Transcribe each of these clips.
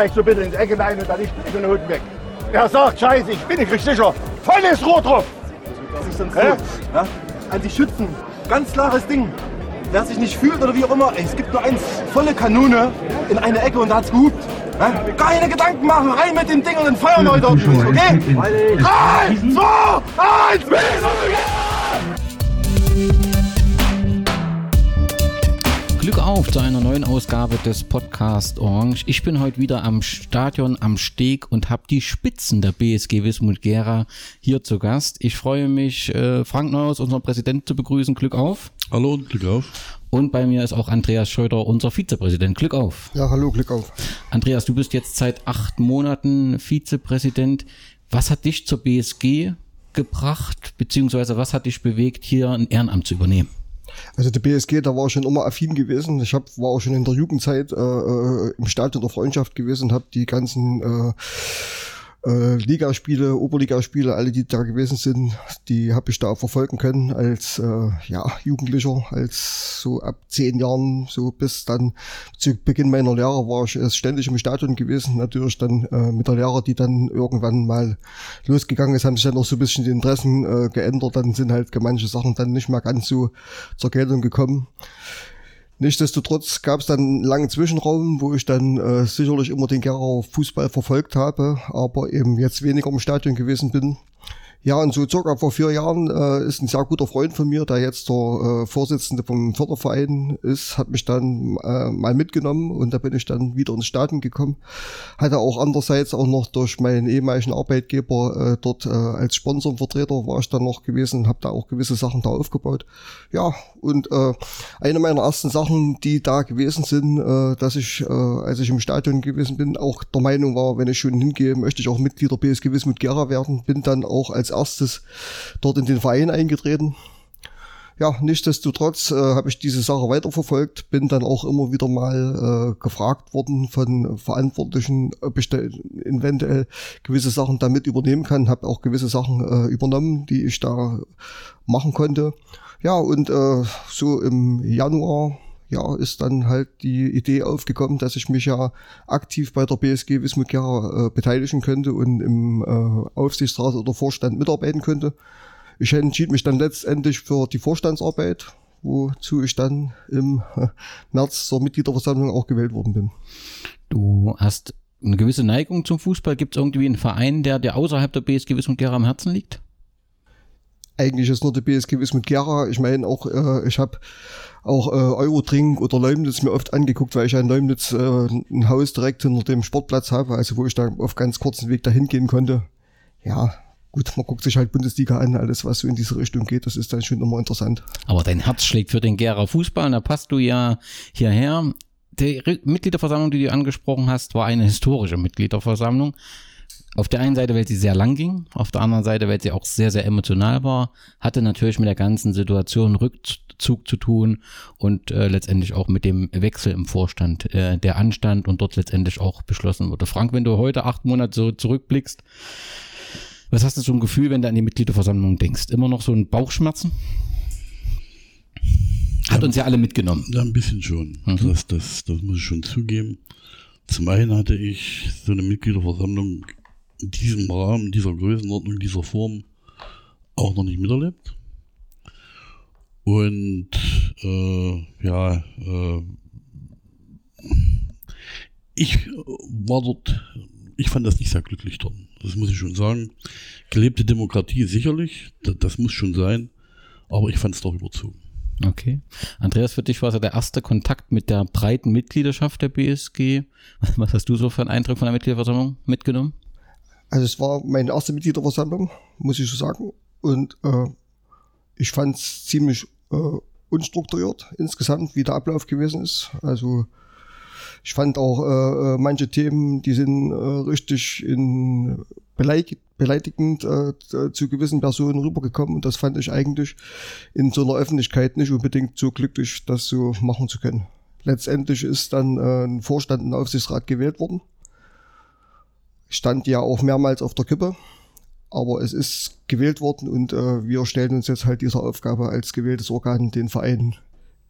zeigt so bitte ins Ecke rein und dann nicht den Hut weg. Er sagt, scheiße, ich bin nicht richtig sicher. Volles Rot drauf. Das ist dann cool. Ja? Ne? An also die Schützen. Ganz klares Ding. Wer sich nicht fühlt oder wie auch immer, ey, es gibt nur eins. Volle Kanone in eine Ecke und da hat's gehupt. Ja? Keine Gedanken machen, rein mit dem Ding und dann feuern wir heute auf Okay? 3, 2, 1, auf zu einer neuen Ausgabe des Podcast Orange. Ich bin heute wieder am Stadion am Steg und habe die Spitzen der BSG Wismut Gera hier zu Gast. Ich freue mich, äh, Frank Neuhaus, unseren Präsidenten, zu begrüßen. Glück auf. Hallo und Glück auf. Und bei mir ist auch Andreas Scheuter, unser Vizepräsident. Glück auf. Ja, hallo, Glück auf. Andreas, du bist jetzt seit acht Monaten Vizepräsident. Was hat dich zur BSG gebracht, beziehungsweise was hat dich bewegt, hier ein Ehrenamt zu übernehmen? Also der BSG, da war ich schon immer affin gewesen. Ich hab, war auch schon in der Jugendzeit äh, äh, im Stadion der Freundschaft gewesen und habe die ganzen äh, äh, Ligaspiele, Oberligaspiele, alle die da gewesen sind, die habe ich da verfolgen können als äh, ja, Jugendlicher, als so ab zehn Jahren, so bis dann zu Beginn meiner Lehre war ich ständig im Stadion gewesen. Natürlich dann äh, mit der Lehre, die dann irgendwann mal losgegangen ist, haben sich dann auch so ein bisschen die Interessen äh, geändert. Dann sind halt manche Sachen dann nicht mehr ganz so zur Geltung gekommen. Nichtsdestotrotz gab es dann einen langen Zwischenraum, wo ich dann äh, sicherlich immer den Gera Fußball verfolgt habe, aber eben jetzt weniger im Stadion gewesen bin. Ja, und so circa vor vier Jahren äh, ist ein sehr guter Freund von mir, der jetzt der äh, Vorsitzende vom Förderverein ist, hat mich dann äh, mal mitgenommen und da bin ich dann wieder ins Stadion gekommen. Hatte auch andererseits auch noch durch meinen ehemaligen Arbeitgeber äh, dort äh, als Sponsorenvertreter war ich dann noch gewesen habe da auch gewisse Sachen da aufgebaut. Ja, und äh, eine meiner ersten Sachen, die da gewesen sind, äh, dass ich, äh, als ich im Stadion gewesen bin, auch der Meinung war, wenn ich schon hingehe, möchte ich auch Mitglied der BSG Wismut Gera werden. Bin dann auch als erstes dort in den Verein eingetreten. Ja, nichtsdestotrotz äh, habe ich diese Sache weiterverfolgt, bin dann auch immer wieder mal äh, gefragt worden von Verantwortlichen, ob ich eventuell gewisse Sachen damit übernehmen kann, habe auch gewisse Sachen äh, übernommen, die ich da machen konnte. Ja, und äh, so im Januar ja, ist dann halt die Idee aufgekommen, dass ich mich ja aktiv bei der BSG Wismut Gera äh, beteiligen könnte und im äh, Aufsichtsrat oder Vorstand mitarbeiten könnte. Ich entschied mich dann letztendlich für die Vorstandsarbeit, wozu ich dann im äh, März zur Mitgliederversammlung auch gewählt worden bin. Du hast eine gewisse Neigung zum Fußball. Gibt es irgendwie einen Verein, der dir außerhalb der BSG Wismut Gera am Herzen liegt? Eigentlich ist nur die BSG Wismut Gera. Ich meine auch, äh, ich habe auch äh, Eurodrink oder Leumnitz mir oft angeguckt, weil ich ja in Leumnitz äh, ein Haus direkt hinter dem Sportplatz habe, also wo ich da auf ganz kurzen Weg dahin gehen konnte. Ja, gut, man guckt sich halt Bundesliga an, alles was so in diese Richtung geht, das ist dann schon immer interessant. Aber dein Herz schlägt für den Gera Fußball und da passt du ja hierher. Die Mitgliederversammlung, die du angesprochen hast, war eine historische Mitgliederversammlung. Auf der einen Seite, weil sie sehr lang ging, auf der anderen Seite, weil sie auch sehr, sehr emotional war, hatte natürlich mit der ganzen Situation Rückzug zu tun und äh, letztendlich auch mit dem Wechsel im Vorstand, äh, der anstand und dort letztendlich auch beschlossen wurde. Frank, wenn du heute acht Monate so zurückblickst, was hast du so ein Gefühl, wenn du an die Mitgliederversammlung denkst? Immer noch so ein Bauchschmerzen? Hat uns ja alle mitgenommen. Ja, ein bisschen schon. Das, das, das muss ich schon zugeben. Zum einen hatte ich so eine Mitgliederversammlung diesem Rahmen, dieser Größenordnung, dieser Form auch noch nicht miterlebt. Und äh, ja, äh, ich war dort, ich fand das nicht sehr glücklich dort. Das muss ich schon sagen. Gelebte Demokratie sicherlich, das, das muss schon sein, aber ich fand es doch überzogen. Okay. Andreas, für dich war es ja der erste Kontakt mit der breiten Mitgliedschaft der BSG. Was hast du so für einen Eindruck von der Mitgliederversammlung mitgenommen? Also es war meine erste Mitgliederversammlung, muss ich so sagen. Und äh, ich fand es ziemlich äh, unstrukturiert insgesamt, wie der Ablauf gewesen ist. Also ich fand auch äh, äh, manche Themen, die sind äh, richtig in Beleg beleidigend äh, zu gewissen Personen rübergekommen und das fand ich eigentlich in so einer Öffentlichkeit nicht unbedingt so glücklich, das so machen zu können. Letztendlich ist dann äh, ein Vorstand und Aufsichtsrat gewählt worden. Stand ja auch mehrmals auf der Kippe, aber es ist gewählt worden und äh, wir stellen uns jetzt halt dieser Aufgabe als gewähltes Organ, den Verein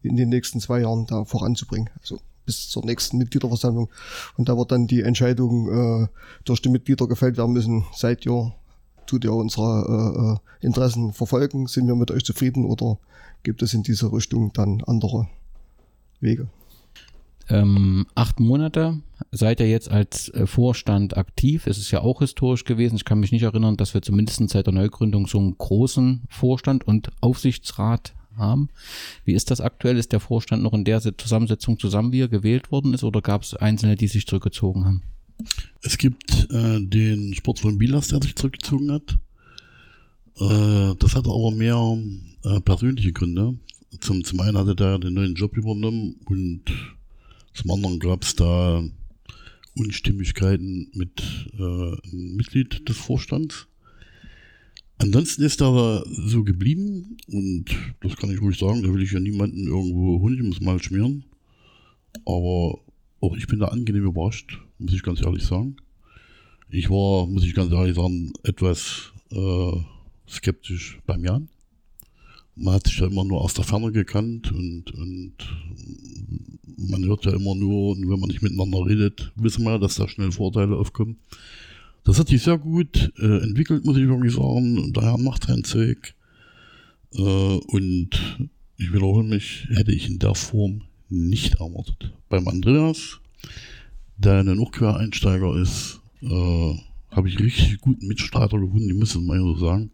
in den nächsten zwei Jahren da voranzubringen. Also bis zur nächsten Mitgliederversammlung. Und da wird dann die Entscheidung äh, durch die Mitglieder gefällt werden müssen. Seid ihr, tut ihr unsere äh, Interessen verfolgen? Sind wir mit euch zufrieden oder gibt es in diese Richtung dann andere Wege? Ähm, acht Monate seid ihr jetzt als äh, Vorstand aktiv. Es ist ja auch historisch gewesen. Ich kann mich nicht erinnern, dass wir zumindest seit der Neugründung so einen großen Vorstand und Aufsichtsrat haben. Wie ist das aktuell? Ist der Vorstand noch in der Zusammensetzung zusammen, wie er gewählt worden ist, oder gab es Einzelne, die sich zurückgezogen haben? Es gibt äh, den Sportverein Bilas, der sich zurückgezogen hat. Äh, das hatte aber mehr äh, persönliche Gründe. Zum, zum einen hatte der den neuen Job übernommen und zum anderen gab es da Unstimmigkeiten mit äh, einem Mitglied des Vorstands. Ansonsten ist er so geblieben und das kann ich ruhig sagen, da will ich ja niemanden irgendwo Honig ums Mal schmieren. Aber auch ich bin da angenehm überrascht, muss ich ganz ehrlich sagen. Ich war, muss ich ganz ehrlich sagen, etwas äh, skeptisch beim Jan. Man hat sich ja immer nur aus der Ferne gekannt und, und man hört ja immer nur, wenn man nicht miteinander redet, wissen wir, dass da schnell Vorteile aufkommen. Das hat sich sehr gut äh, entwickelt, muss ich wirklich sagen. Und daher macht sein Zeug. Äh, und ich wiederhole mich, hätte ich in der Form nicht erwartet. Beim Andreas, der ein Hochquereinsteiger ist, äh, habe ich richtig guten Mitstreiter gefunden, muss es mal so sagen.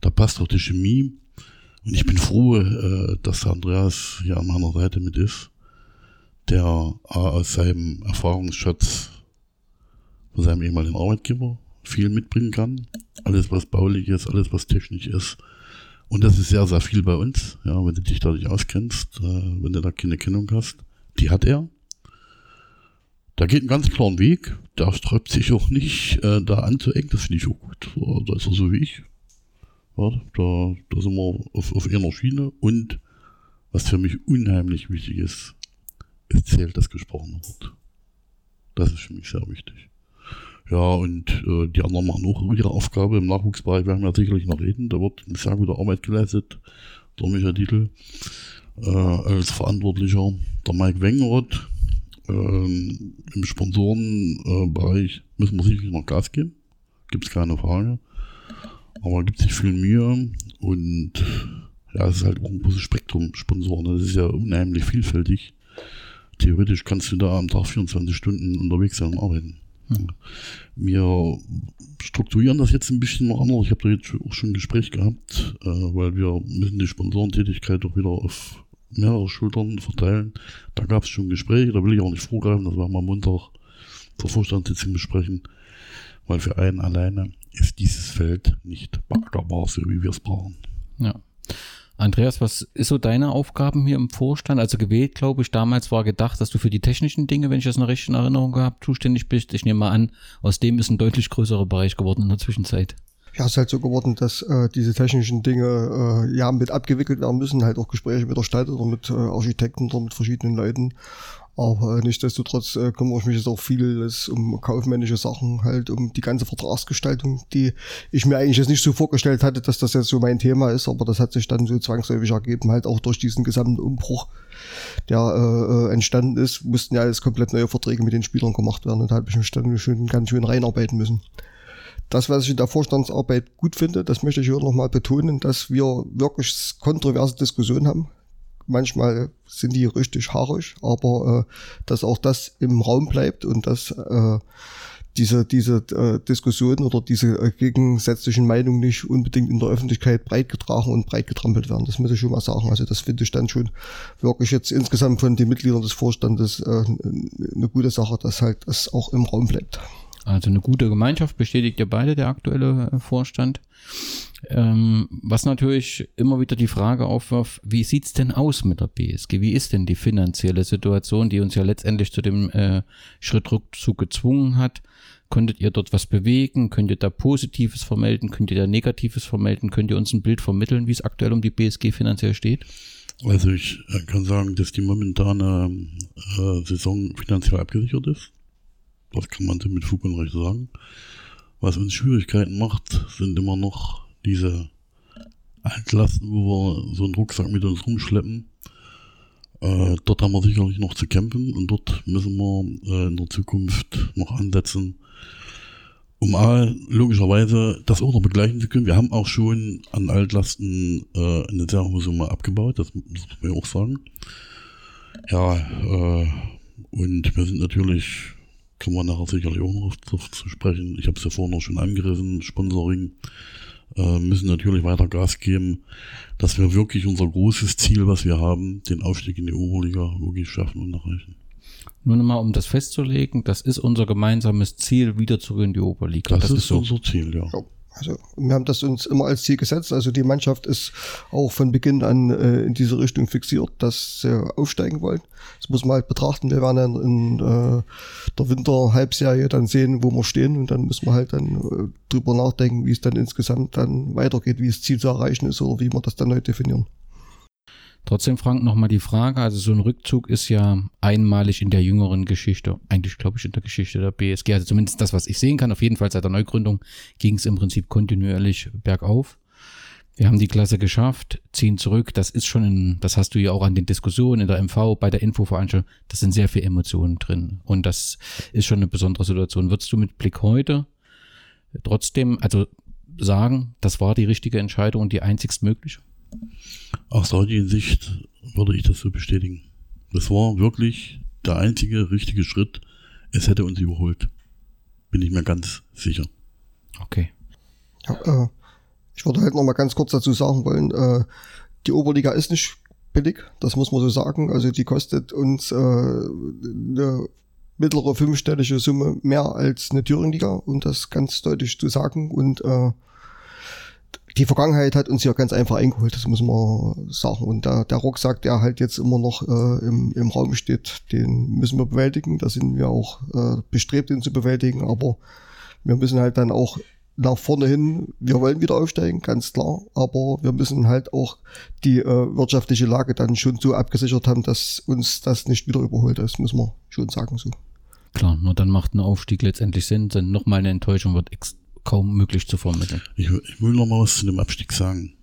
Da passt auch die Chemie. Und ich bin froh, äh, dass Andreas hier an meiner Seite mit ist, der aus seinem Erfahrungsschatz von seinem ehemaligen Arbeitgeber viel mitbringen kann. Alles, was baulich ist, alles, was technisch ist. Und das ist sehr, sehr viel bei uns. Ja, wenn du dich dadurch auskennst, äh, wenn du da keine Kennung hast, die hat er. Da geht einen ganz klaren Weg. Der sträubt sich auch nicht, äh, da anzuecken. Das finde ich auch gut. Da ist er so wie ich. Ja, da, da sind wir auf, auf einer Schiene. Und was für mich unheimlich wichtig ist, es zählt das gesprochene Wort. Das ist für mich sehr wichtig. Ja, und äh, die anderen machen auch ihre Aufgabe im Nachwuchsbereich. werden Wir sicherlich noch reden. Da wird eine sehr gute Arbeit geleistet. Der Michael Dietl äh, als Verantwortlicher. Der Mike Wengeroth ähm, im Sponsorenbereich müssen wir sicherlich noch Gas geben. Gibt es keine Frage. Aber gibt sich viel Mühe und ja, es ist halt auch ein großes Spektrum Sponsoren. Das ist ja unheimlich vielfältig. Theoretisch kannst du da am Tag 24 Stunden unterwegs sein und arbeiten. Wir strukturieren das jetzt ein bisschen noch anders. Ich habe da jetzt auch schon ein Gespräch gehabt, äh, weil wir müssen die Sponsorentätigkeit doch wieder auf mehrere Schultern verteilen. Da gab es schon Gespräche, da will ich auch nicht vorgreifen, das werden wir am Montag zur Vorstandssitzung besprechen, weil für einen alleine ist dieses Feld nicht baggerbar, so wie wir es brauchen. Ja. Andreas, was ist so deine Aufgaben hier im Vorstand? Also gewählt, glaube ich, damals war gedacht, dass du für die technischen Dinge, wenn ich das in recht in Erinnerung habe, zuständig bist. Ich nehme mal an, aus dem ist ein deutlich größerer Bereich geworden in der Zwischenzeit. Ja, es ist halt so geworden, dass äh, diese technischen Dinge äh, ja mit abgewickelt werden müssen, halt auch Gespräche mit der Stadt oder mit äh, Architekten oder mit verschiedenen Leuten. Aber äh, nichtsdestotrotz äh, kümmere ich mich jetzt auch vieles um kaufmännische Sachen, halt um die ganze Vertragsgestaltung, die ich mir eigentlich jetzt nicht so vorgestellt hatte, dass das jetzt so mein Thema ist, aber das hat sich dann so zwangsläufig ergeben, halt auch durch diesen gesamten Umbruch, der äh, äh entstanden ist, mussten ja jetzt komplett neue Verträge mit den Spielern gemacht werden. Und da habe ich mich dann schön, ganz schön reinarbeiten müssen. Das, was ich in der Vorstandsarbeit gut finde, das möchte ich hier nochmal betonen, dass wir wirklich kontroverse Diskussionen haben manchmal sind die richtig haarig, aber äh, dass auch das im Raum bleibt und dass äh, diese, diese äh, Diskussionen oder diese äh, gegensätzlichen Meinungen nicht unbedingt in der Öffentlichkeit breit getragen und breit getrampelt werden. Das muss ich schon mal sagen. Also das finde ich dann schon wirklich jetzt insgesamt von den Mitgliedern des Vorstandes äh, eine gute Sache, dass halt das auch im Raum bleibt. Also eine gute Gemeinschaft bestätigt ja beide der aktuelle äh, Vorstand. Ähm, was natürlich immer wieder die Frage aufwirft, wie sieht's denn aus mit der BSG? Wie ist denn die finanzielle Situation, die uns ja letztendlich zu dem äh, Schrittrückzug gezwungen hat? Konntet ihr dort was bewegen? Könnt ihr da Positives vermelden? Könnt ihr da Negatives vermelden? Könnt ihr uns ein Bild vermitteln, wie es aktuell um die BSG finanziell steht? Also ich äh, kann sagen, dass die momentane äh, Saison finanziell abgesichert ist. Das kann man mit Fug und Recht sagen. Was uns Schwierigkeiten macht, sind immer noch diese Altlasten, wo wir so einen Rucksack mit uns rumschleppen. Äh, dort haben wir sicherlich noch zu kämpfen und dort müssen wir äh, in der Zukunft noch ansetzen, um A, logischerweise das auch noch begleichen zu können. Wir haben auch schon an Altlasten äh, eine sehr hohe Summe abgebaut, das, das muss man ja auch sagen. Ja, äh, und wir sind natürlich, kann man nachher sicherlich auch noch drauf zu sprechen. Ich habe es ja vorhin noch schon angerissen, Sponsoring äh, müssen natürlich weiter Gas geben, dass wir wirklich unser großes Ziel, was wir haben, den Aufstieg in die Oberliga wirklich schaffen und erreichen. Nur nochmal, um das festzulegen, das ist unser gemeinsames Ziel, wieder zurück in die Oberliga. Das, das ist, so. unser Ziel, ja. Ja, Also wir haben das uns immer als Ziel gesetzt. Also die Mannschaft ist auch von Beginn an äh, in diese Richtung fixiert, dass sie aufsteigen wollen. Das muss man halt betrachten. Wir werden dann in äh, der Winterhalbserie dann sehen, wo wir stehen und dann müssen wir halt dann äh, drüber nachdenken, wie es dann insgesamt dann weitergeht, wie das Ziel zu erreichen ist oder wie wir das dann neu definieren. Trotzdem, Frank, nochmal die Frage. Also so ein Rückzug ist ja einmalig in der jüngeren Geschichte. Eigentlich glaube ich in der Geschichte der BSG. Also zumindest das, was ich sehen kann. Auf jeden Fall seit der Neugründung ging es im Prinzip kontinuierlich bergauf. Wir haben die Klasse geschafft, ziehen zurück. Das ist schon, in, das hast du ja auch an den Diskussionen in der MV, bei der Infoveranstaltung. Das sind sehr viele Emotionen drin. Und das ist schon eine besondere Situation. Würdest du mit Blick heute trotzdem, also sagen, das war die richtige Entscheidung und die einzigst mögliche? Aus heutigen Sicht würde ich das so bestätigen. Das war wirklich der einzige richtige Schritt. Es hätte uns überholt. Bin ich mir ganz sicher. Okay. Ja, äh, ich würde halt noch mal ganz kurz dazu sagen wollen, äh, die Oberliga ist nicht billig, das muss man so sagen. Also die kostet uns äh, eine mittlere fünfstellige Summe mehr als eine Thüringenliga, um das ganz deutlich zu sagen. Und äh, die Vergangenheit hat uns ja ganz einfach eingeholt, das muss man sagen. Und der, der Rucksack, der halt jetzt immer noch äh, im, im Raum steht, den müssen wir bewältigen. Da sind wir auch äh, bestrebt, ihn zu bewältigen. Aber wir müssen halt dann auch nach vorne hin, wir wollen wieder aufsteigen, ganz klar. Aber wir müssen halt auch die äh, wirtschaftliche Lage dann schon so abgesichert haben, dass uns das nicht wieder überholt. Das müssen wir schon sagen so. Klar, nur dann macht ein Aufstieg letztendlich Sinn, denn nochmal eine Enttäuschung wird ex kaum möglich zu vermitteln. Ich, ich will noch mal was zu dem Abstieg sagen.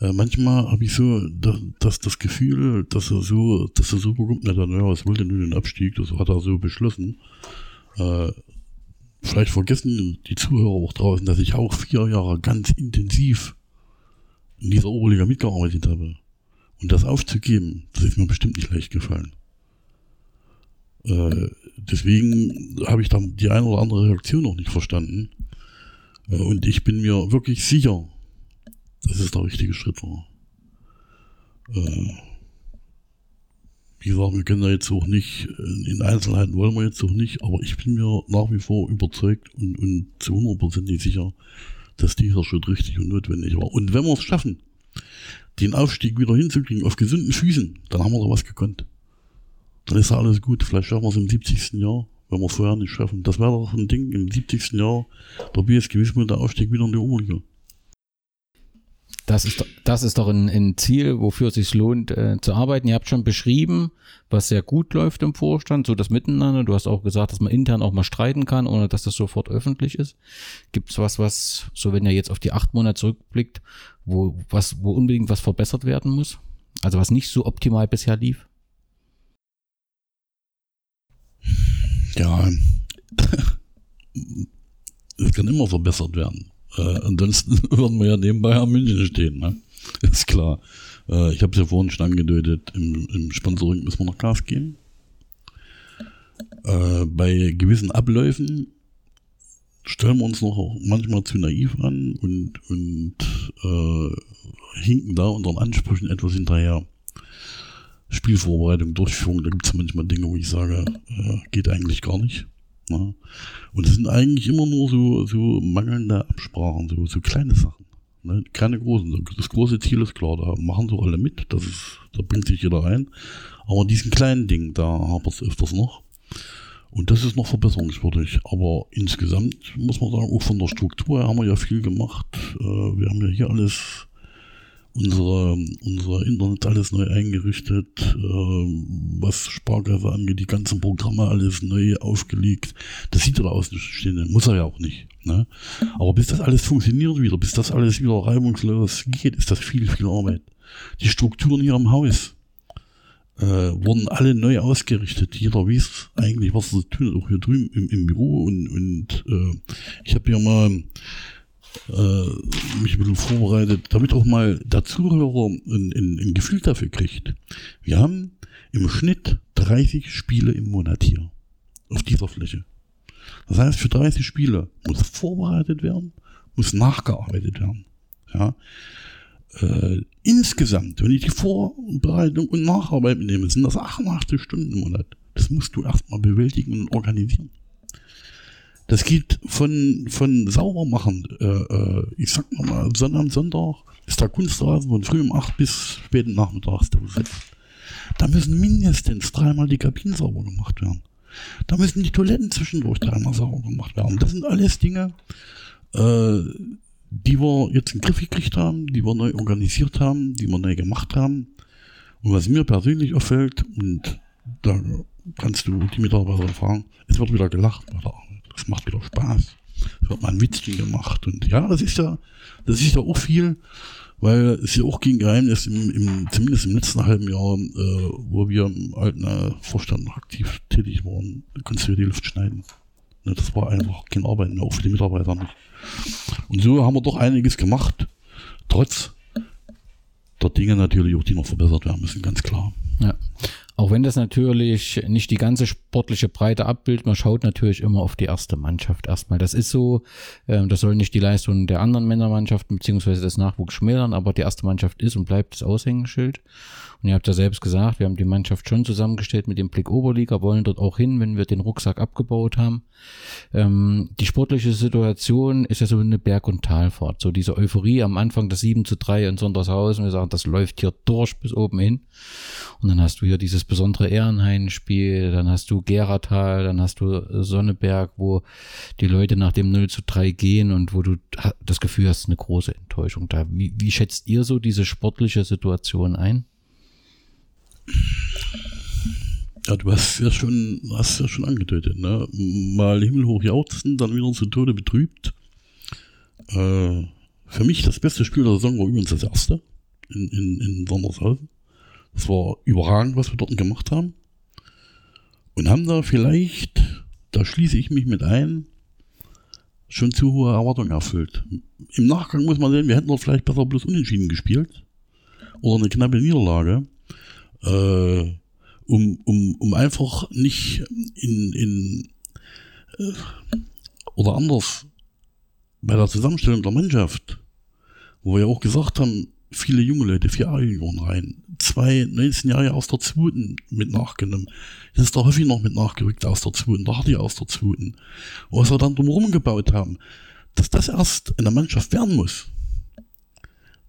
Äh, manchmal habe ich so das, das, das Gefühl, dass er so, dass er so bekommt, na dann, ja, was will denn nur den Abstieg? Das hat er so beschlossen. Äh, vielleicht vergessen die Zuhörer auch draußen, dass ich auch vier Jahre ganz intensiv in dieser Oberliga mitgearbeitet habe. Und das aufzugeben, das ist mir bestimmt nicht leicht gefallen. Äh, deswegen habe ich da die eine oder andere Reaktion noch nicht verstanden. Und ich bin mir wirklich sicher, dass es der richtige Schritt war. Wie gesagt, wir können da jetzt auch nicht, äh, in Einzelheiten wollen wir jetzt auch nicht, aber ich bin mir nach wie vor überzeugt und, und zu 100% sicher, dass dieser Schritt richtig und notwendig war. Und wenn wir es schaffen, den Aufstieg wieder hinzukriegen auf gesunden Füßen, dann haben wir da was gekonnt. Dann ist alles gut. Vielleicht schaffen wir es im 70. Jahr, wenn wir es vorher nicht schaffen. Das wäre doch ein Ding im 70. Jahr der BSG Wismut, der Aufstieg wieder in die Oberliga. Das ist, das ist doch ein, ein Ziel, wofür es sich lohnt äh, zu arbeiten. Ihr habt schon beschrieben, was sehr gut läuft im Vorstand, so das Miteinander. Du hast auch gesagt, dass man intern auch mal streiten kann, ohne dass das sofort öffentlich ist. Gibt es was, was, so wenn ihr jetzt auf die acht Monate zurückblickt, wo, was, wo unbedingt was verbessert werden muss? Also was nicht so optimal bisher lief? Ja, es kann immer verbessert werden. Äh, ansonsten würden wir ja nebenbei am München stehen, ne? Ist klar. Äh, ich habe es ja vorhin schon angedeutet, im, im Sponsoring müssen wir noch Gas geben. Äh, bei gewissen Abläufen stellen wir uns noch manchmal zu naiv an und, und äh, hinken da unseren Ansprüchen etwas hinterher. Spielvorbereitung, Durchführung, da gibt es manchmal Dinge, wo ich sage, äh, geht eigentlich gar nicht. Ne? Und es sind eigentlich immer nur so, so mangelnde Absprachen, so, so kleine Sachen. Ne? Keine großen. Das große Ziel ist klar, da machen so alle mit, das ist, da bringt sich jeder ein. Aber diesen kleinen Dingen, da hapert es öfters noch. Und das ist noch verbesserungswürdig. Aber insgesamt muss man sagen, auch von der Struktur her haben wir ja viel gemacht. Äh, wir haben ja hier alles unsere, unser Internet alles neu eingerichtet, äh, was Sparkasse angeht, die ganzen Programme alles neu aufgelegt. Das sieht er da aus stehen, muss er ja auch nicht. Ne? Aber bis das alles funktioniert wieder, bis das alles wieder reibungslos geht, ist das viel, viel Arbeit. Die Strukturen hier im Haus äh, wurden alle neu ausgerichtet. Jeder weiß eigentlich, was er zu tun hat, auch hier drüben im, im Büro. Und, und äh, ich habe ja mal äh, mich ein bisschen vorbereitet, damit auch mal der Zuhörer ein, ein, ein Gefühl dafür kriegt. Wir haben im Schnitt 30 Spiele im Monat hier auf dieser Fläche. Das heißt, für 30 Spiele muss vorbereitet werden, muss nachgearbeitet werden. Ja. Äh, insgesamt, wenn ich die Vorbereitung und Nacharbeit nehme, sind das 88 Stunden im Monat. Das musst du erstmal bewältigen und organisieren. Das geht von, von sauber machen. Äh, äh, ich sag mal, Sonntag, Sonntag ist der Kunstrasen von früh um 8 bis späten Nachmittags. Da müssen mindestens dreimal die Kabinen sauber gemacht werden. Da müssen die Toiletten zwischendurch dreimal sauber gemacht werden. Das sind alles Dinge, äh, die wir jetzt in den Griff gekriegt haben, die wir neu organisiert haben, die wir neu gemacht haben. Und was mir persönlich auffällt, und da kannst du die Mitarbeiter fragen, es wird wieder gelacht bei der Arbeit es macht wieder Spaß. Es wird mal ein Witzchen gemacht. Und ja, das ist ja, das ist ja auch viel, weil es ja auch kein Geheimnis, im, im, zumindest im letzten halben Jahr, äh, wo wir im alten äh, Vorstand aktiv tätig waren, konntest du die Luft schneiden. Ne, das war einfach keine Arbeit mehr, auch für die Mitarbeiter nicht. Und so haben wir doch einiges gemacht, trotz der Dinge natürlich auch, die noch verbessert werden müssen, ganz klar. Ja. Auch wenn das natürlich nicht die ganze sportliche Breite abbildet, man schaut natürlich immer auf die erste Mannschaft erstmal. Das ist so, äh, das soll nicht die Leistung der anderen Männermannschaften beziehungsweise des Nachwuchs schmälern, aber die erste Mannschaft ist und bleibt das Aushängeschild. Und ihr habt ja selbst gesagt, wir haben die Mannschaft schon zusammengestellt mit dem Blick Oberliga, wollen dort auch hin, wenn wir den Rucksack abgebaut haben. Ähm, die sportliche Situation ist ja so eine Berg- und Talfahrt. So diese Euphorie am Anfang das 7 zu 3 in Sondershausen. Wir sagen, das läuft hier durch bis oben hin. Und dann hast du hier dieses besondere Ehrenhain-Spiel, dann hast du Geratal, dann hast du Sonneberg, wo die Leute nach dem 0 zu 3 gehen und wo du das Gefühl hast, eine große Enttäuschung da. Wie, wie schätzt ihr so diese sportliche Situation ein? Ja, du hast ja schon, hast ja schon angedeutet, ne? Mal himmelhoch jauchzen, dann wieder zu Tode betrübt. Äh, für mich das beste Spiel der Saison war übrigens das erste in, in, in Sondershausen. Das war überragend, was wir dort gemacht haben. Und haben da vielleicht, da schließe ich mich mit ein, schon zu hohe Erwartungen erfüllt. Im Nachgang muss man sehen, wir hätten dort vielleicht besser bloß unentschieden gespielt. Oder eine knappe Niederlage äh, um, um, um einfach nicht in, in äh, oder anders bei der Zusammenstellung der Mannschaft, wo wir ja auch gesagt haben, viele junge Leute, vier A-Junioren rein, zwei 19 Jahre aus der zweiten mit nachgenommen. Jetzt ist der Hoffi noch mit nachgerückt aus der zweiten, der Hardy aus der zweiten. Was wir dann drumherum gebaut haben, dass das erst in der Mannschaft werden muss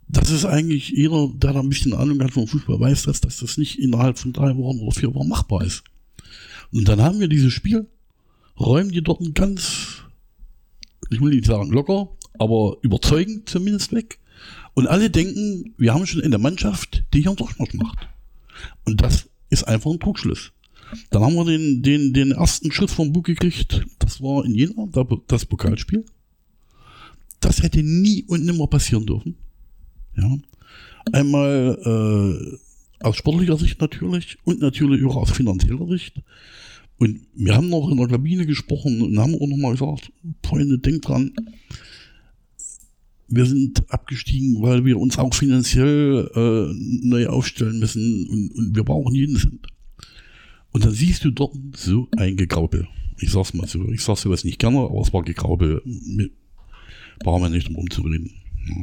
das ist eigentlich jeder, der da ein bisschen Ahnung hat vom Fußball, weiß, dass, dass das nicht innerhalb von drei Wochen oder vier Wochen machbar ist. Und dann haben wir dieses Spiel, räumen die dort ein ganz, ich will nicht sagen locker, aber überzeugend zumindest weg. Und alle denken, wir haben schon in der Mannschaft, die hier einen Durchmarsch macht. Und das ist einfach ein Trugschluss. Dann haben wir den, den, den ersten Schuss vom Bug gekriegt. Das war in Jena, das Pokalspiel. Das hätte nie und nimmer passieren dürfen. Ja. Einmal äh, aus sportlicher Sicht natürlich und natürlich auch aus finanzieller Sicht. Und wir haben noch in der Kabine gesprochen und haben auch nochmal gesagt, Freunde, denkt dran, wir sind abgestiegen, weil wir uns auch finanziell äh, neu aufstellen müssen und, und wir brauchen jeden Cent. Und dann siehst du dort so ein Gegraubel. Ich sag's mal so, ich sag sowas nicht gerne, aber es war Gegraubel. Brauchen wir nicht drum rumzureden. Ja.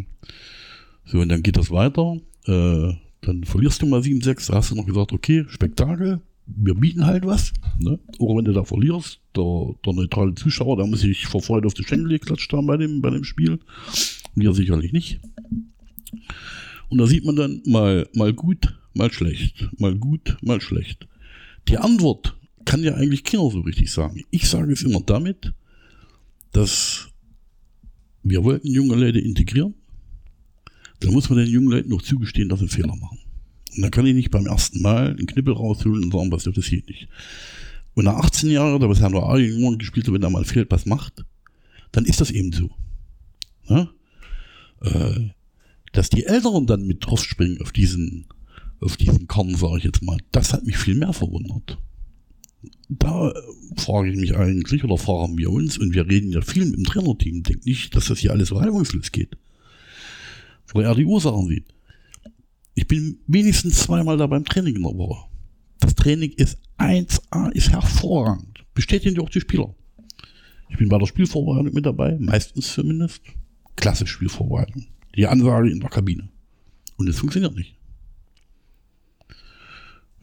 So, und dann geht das weiter. Äh, dann verlierst du mal 7-6, da hast du noch gesagt, okay, Spektakel. wir bieten halt was. Ne? Auch wenn du da verlierst, der, der neutrale Zuschauer, der muss sich vor Freude auf die Schenkel geklatscht haben bei dem, bei dem Spiel. Wir sicherlich nicht. Und da sieht man dann mal, mal gut, mal schlecht, mal gut, mal schlecht. Die Antwort kann ja eigentlich keiner so richtig sagen. Ich sage es immer damit, dass wir wollten junge Leute integrieren. Dann muss man den jungen Leuten noch zugestehen, dass sie Fehler machen. Und dann kann ich nicht beim ersten Mal einen Knippel rausholen und sagen, was das geht nicht. Und nach 18 Jahren, da bisher nur A-Junioren gespielt, wenn da mal fehlt, was macht, dann ist das eben so. Ja? Äh, dass die Älteren dann mit draufspringen auf diesen, auf diesen Korn, sage ich jetzt mal, das hat mich viel mehr verwundert. Da frage ich mich eigentlich, oder fragen wir uns, und wir reden ja viel mit dem Trainerteam, denkt nicht, dass das hier alles so reibungslos geht. Wo er die Ursachen sieht. Ich bin wenigstens zweimal da beim Training in der Woche. Das Training ist 1A, ist hervorragend. Bestätigen die auch die Spieler. Ich bin bei der Spielvorbereitung mit dabei, meistens zumindest. Klasse Spielvorbereitung. Die Ansage in der Kabine. Und es funktioniert nicht.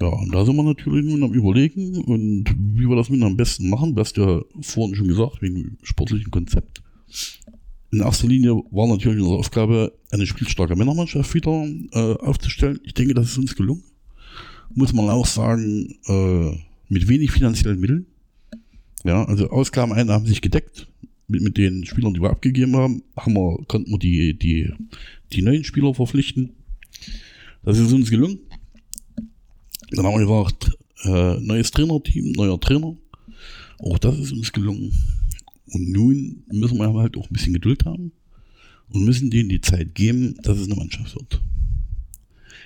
Ja, und da sind wir natürlich nun am Überlegen und wie wir das nun am besten machen. Du hast ja vorhin schon gesagt, wegen dem sportlichen Konzept. In erster Linie war natürlich unsere Aufgabe, eine spielstarke Männermannschaft wieder äh, aufzustellen. Ich denke, das ist uns gelungen. Muss man auch sagen, äh, mit wenig finanziellen Mitteln. Ja, also Ausgaben, Einnahmen sich gedeckt mit, mit den Spielern, die wir abgegeben haben, haben wir, konnten wir die, die, die neuen Spieler verpflichten. Das ist uns gelungen. Dann haben wir gesagt, äh, neues Trainerteam, neuer Trainer. Auch das ist uns gelungen. Und nun müssen wir halt auch ein bisschen Geduld haben und müssen denen die Zeit geben, dass es eine Mannschaft wird.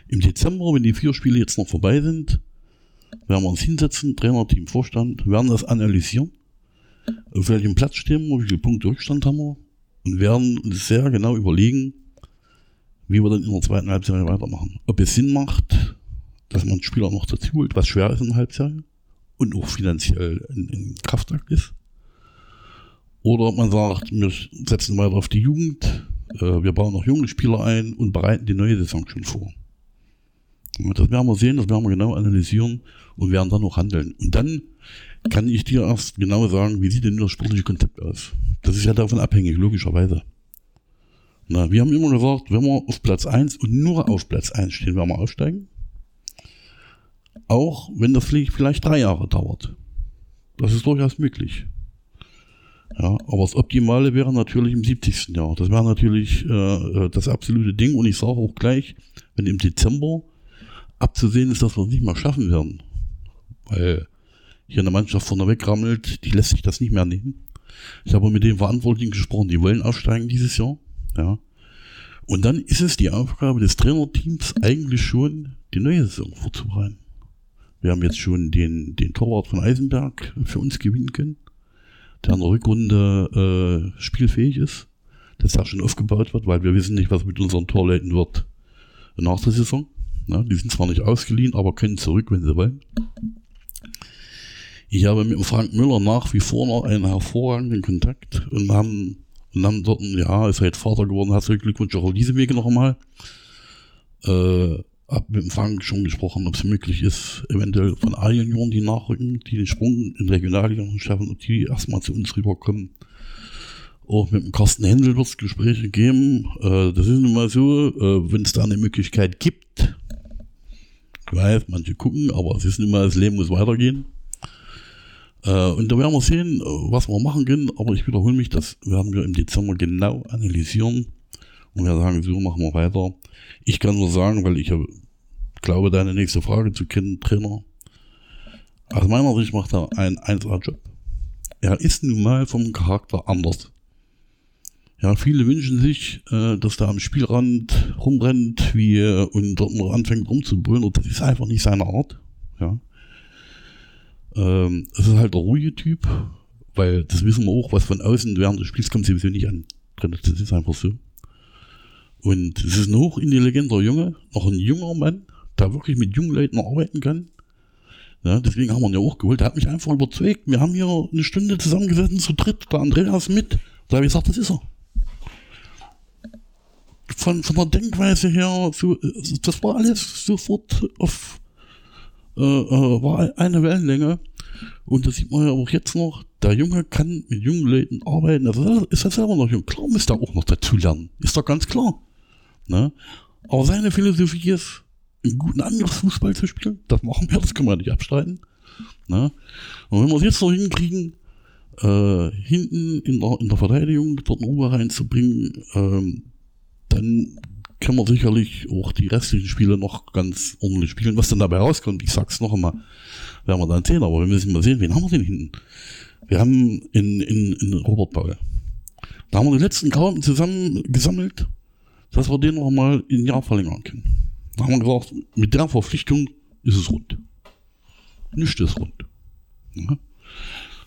Im Dezember, wenn die vier Spiele jetzt noch vorbei sind, werden wir uns hinsetzen, Trainerteam, Vorstand, werden das analysieren auf welchem Platz stehen wir, wie viele Punkte Rückstand haben wir und werden uns sehr genau überlegen, wie wir dann in der zweiten Halbserie weitermachen. Ob es Sinn macht, dass man Spieler noch dazu holt, was schwer ist in der Halbserie und auch finanziell ein Kraftakt ist. Oder ob man sagt, wir setzen weiter auf die Jugend, äh, wir bauen noch junge Spieler ein und bereiten die neue Saison schon vor. Und das werden wir sehen, das werden wir genau analysieren und werden dann noch handeln. Und dann kann ich dir erst genau sagen, wie sieht denn das sportliche Konzept aus? Das ist ja davon abhängig, logischerweise. Na, wir haben immer gesagt, wenn wir auf Platz 1 und nur auf Platz 1 stehen, werden wir aufsteigen. Auch wenn das vielleicht drei Jahre dauert. Das ist durchaus möglich. Ja, aber das Optimale wäre natürlich im 70. Jahr. Das wäre natürlich äh, äh, das absolute Ding. Und ich sage auch gleich, wenn im Dezember abzusehen ist, dass wir es nicht mehr schaffen werden. Weil hier eine Mannschaft vorne wegrammelt, die lässt sich das nicht mehr nehmen. Ich habe mit den Verantwortlichen gesprochen, die wollen aufsteigen dieses Jahr. Ja. Und dann ist es die Aufgabe des Trainerteams eigentlich schon, die neue Saison vorzubereiten. Wir haben jetzt schon den, den Torwart von Eisenberg für uns gewinnen können, der in der Rückrunde äh, spielfähig ist, das ja schon aufgebaut wird, weil wir wissen nicht, was mit unseren Torleuten wird nach der Saison. Ja, die sind zwar nicht ausgeliehen, aber können zurück, wenn sie wollen. Ich habe mit Frank Müller nach wie vor noch einen hervorragenden Kontakt und haben, und haben dort, ja, ist halt Vater geworden, herzlichen Glückwunsch auch auf diese Wege noch einmal. Äh, hab mit dem Frank schon gesprochen, ob es möglich ist, eventuell von A-Junioren, die nachrücken, die den Sprung in Regionalliga schaffen und die erstmal zu uns rüberkommen. Auch mit dem Carsten Händel wird es Gespräche geben. Äh, das ist nun mal so, äh, wenn es da eine Möglichkeit gibt. Ich weiß, manche gucken, aber es ist nun mal, das Leben muss weitergehen. Äh, und da werden wir sehen, äh, was wir machen können. Aber ich wiederhole mich, das werden wir im Dezember genau analysieren. Und wir sagen, so machen wir weiter. Ich kann nur sagen, weil ich glaube, deine nächste Frage zu kennen, Trainer. Aus meiner Sicht macht er einen 1A-Job. Er ist nun mal vom Charakter anders. Ja, viele wünschen sich, äh, dass er am Spielrand rumrennt wie, und dort noch anfängt rumzubrüllen. Das ist einfach nicht seine Art. Ja. Ähm, es ist halt der ruhige Typ, weil das wissen wir auch, was von außen während des Spiels kommt sowieso nicht an. Das ist einfach so. Und es ist ein hochintelligenter Junge, noch ein junger Mann, der wirklich mit jungen Leuten arbeiten kann. Ja, deswegen haben wir ihn ja auch geholt. Der hat mich einfach überzeugt. Wir haben hier eine Stunde zusammengesessen zu dritt, der Andreas mit. Da habe ich gesagt, das ist er. Von, von der Denkweise her, das war alles sofort auf, äh, äh, war eine Wellenlänge. Und das sieht man ja auch jetzt noch. Der Junge kann mit jungen Leuten arbeiten. Also ist er selber noch jung. Klar muss er auch noch dazu lernen. Ist doch ganz klar. Ne? Aber seine Philosophie ist, einen guten Angriffsfußball zu spielen. Das machen wir, das können wir nicht abstreiten. Ne? Und wenn wir es jetzt noch hinkriegen, äh, hinten in der, in der Verteidigung dort eine Ruhe reinzubringen, ähm, dann können wir sicherlich auch die restlichen Spiele noch ganz ordentlich spielen. Was dann dabei rauskommt, ich sag's noch einmal, werden wir dann sehen, aber wir müssen mal sehen, wen haben wir denn hinten? Wir haben in, in, in Robert Paul. Da haben wir die letzten Karten zusammen gesammelt, dass wir den noch mal in ein Jahr verlängern können. Da haben wir gesagt, mit der Verpflichtung ist es rund. Nicht ist rund. Ja.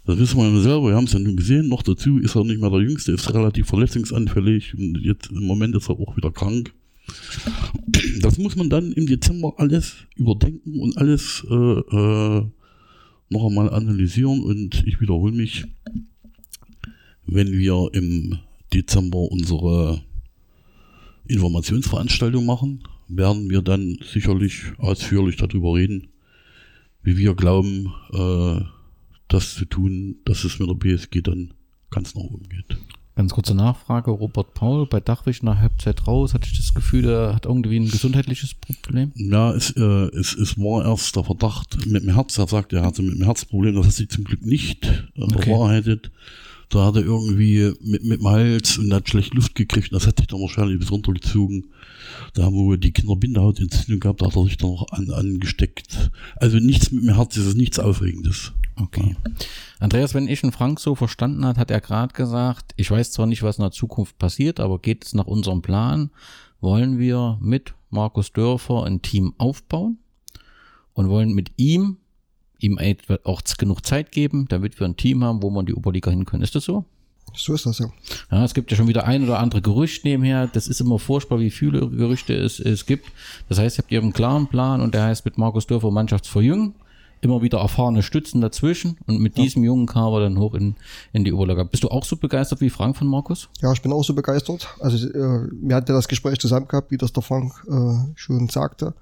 Das wissen wir ja selber, wir haben es ja nun gesehen. Noch dazu ist er nicht mehr der Jüngste, ist relativ verletzungsanfällig und jetzt im Moment ist er auch wieder krank. Das muss man dann im Dezember alles überdenken und alles äh, äh, noch einmal analysieren. Und ich wiederhole mich, wenn wir im Dezember unsere Informationsveranstaltung machen, werden wir dann sicherlich ausführlich darüber reden, wie wir glauben, äh, das zu tun, dass es mit der BSG dann ganz nach oben geht. Ganz kurze Nachfrage, Robert Paul bei Dachwig nach Halbzeit raus, hatte ich das Gefühl, er hat irgendwie ein gesundheitliches Problem? Ja, es, äh, es, es war erst der Verdacht mit dem Herz, er sagt, er hatte mit dem Herzproblem, das hat sich zum Glück nicht äh, Okay. bewahrheitet. Da hat er irgendwie mit, mit dem Hals und hat schlecht Luft gekriegt, das hat sich dann wahrscheinlich bis runtergezogen. Da haben wir die Kinder Bindehautentzündung gehabt, da hat er sich dann noch an, angesteckt. Also nichts mit dem Herz, es ist nichts Aufregendes. Okay. Andreas, wenn ich einen Frank so verstanden hat, hat er gerade gesagt, ich weiß zwar nicht, was in der Zukunft passiert, aber geht es nach unserem Plan, wollen wir mit Markus Dörfer ein Team aufbauen und wollen mit ihm ihm auch genug Zeit geben, damit wir ein Team haben, wo wir in die Oberliga hin können. Ist das so? So ist das ja. Ja, es gibt ja schon wieder ein oder andere Gerücht nebenher. Das ist immer furchtbar, wie viele Gerüchte es, es gibt. Das heißt, ihr habt ihr einen klaren Plan und der heißt mit Markus Dörfer Mannschaftsverjüngen. Immer wieder erfahrene Stützen dazwischen und mit diesem jungen Kader dann hoch in, in die Oberliga. Bist du auch so begeistert wie Frank von Markus? Ja, ich bin auch so begeistert. Also äh, wir hatten ja das Gespräch zusammen gehabt, wie das der Frank äh, schon sagte.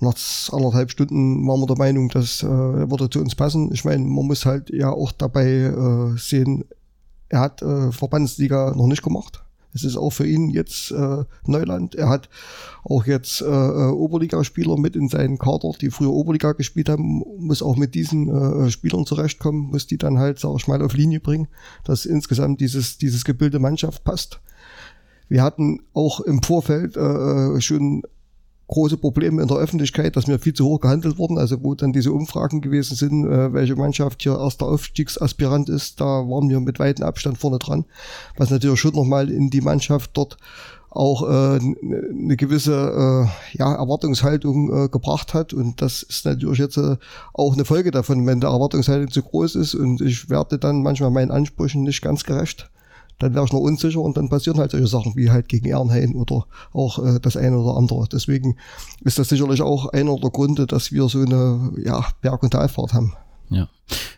Nach anderthalb Stunden waren wir der Meinung, dass äh, würde zu uns passen. Ich meine, man muss halt ja auch dabei äh, sehen, er hat äh, Verbandsliga noch nicht gemacht. Es ist auch für ihn jetzt äh, Neuland. Er hat auch jetzt äh, äh, Oberligaspieler mit in seinen Kader, die früher Oberliga gespielt haben, muss auch mit diesen äh, Spielern zurechtkommen, muss die dann halt, sag ich mal, auf Linie bringen, dass insgesamt dieses, dieses Gebilde Mannschaft passt. Wir hatten auch im Vorfeld äh, schon große Probleme in der Öffentlichkeit, dass wir viel zu hoch gehandelt wurden. Also wo dann diese Umfragen gewesen sind, äh, welche Mannschaft hier erster Aufstiegsaspirant ist, da waren wir mit weitem Abstand vorne dran. Was natürlich schon nochmal in die Mannschaft dort auch äh, eine gewisse äh, ja, Erwartungshaltung äh, gebracht hat. Und das ist natürlich jetzt äh, auch eine Folge davon, wenn der Erwartungshaltung zu groß ist und ich werde dann manchmal meinen Ansprüchen nicht ganz gerecht dann wäre ich noch unsicher und dann passieren halt solche Sachen wie halt gegen Ehrenhain oder auch äh, das eine oder andere. Deswegen ist das sicherlich auch einer der Gründe, dass wir so eine ja, Berg- und Talfahrt haben. Ja.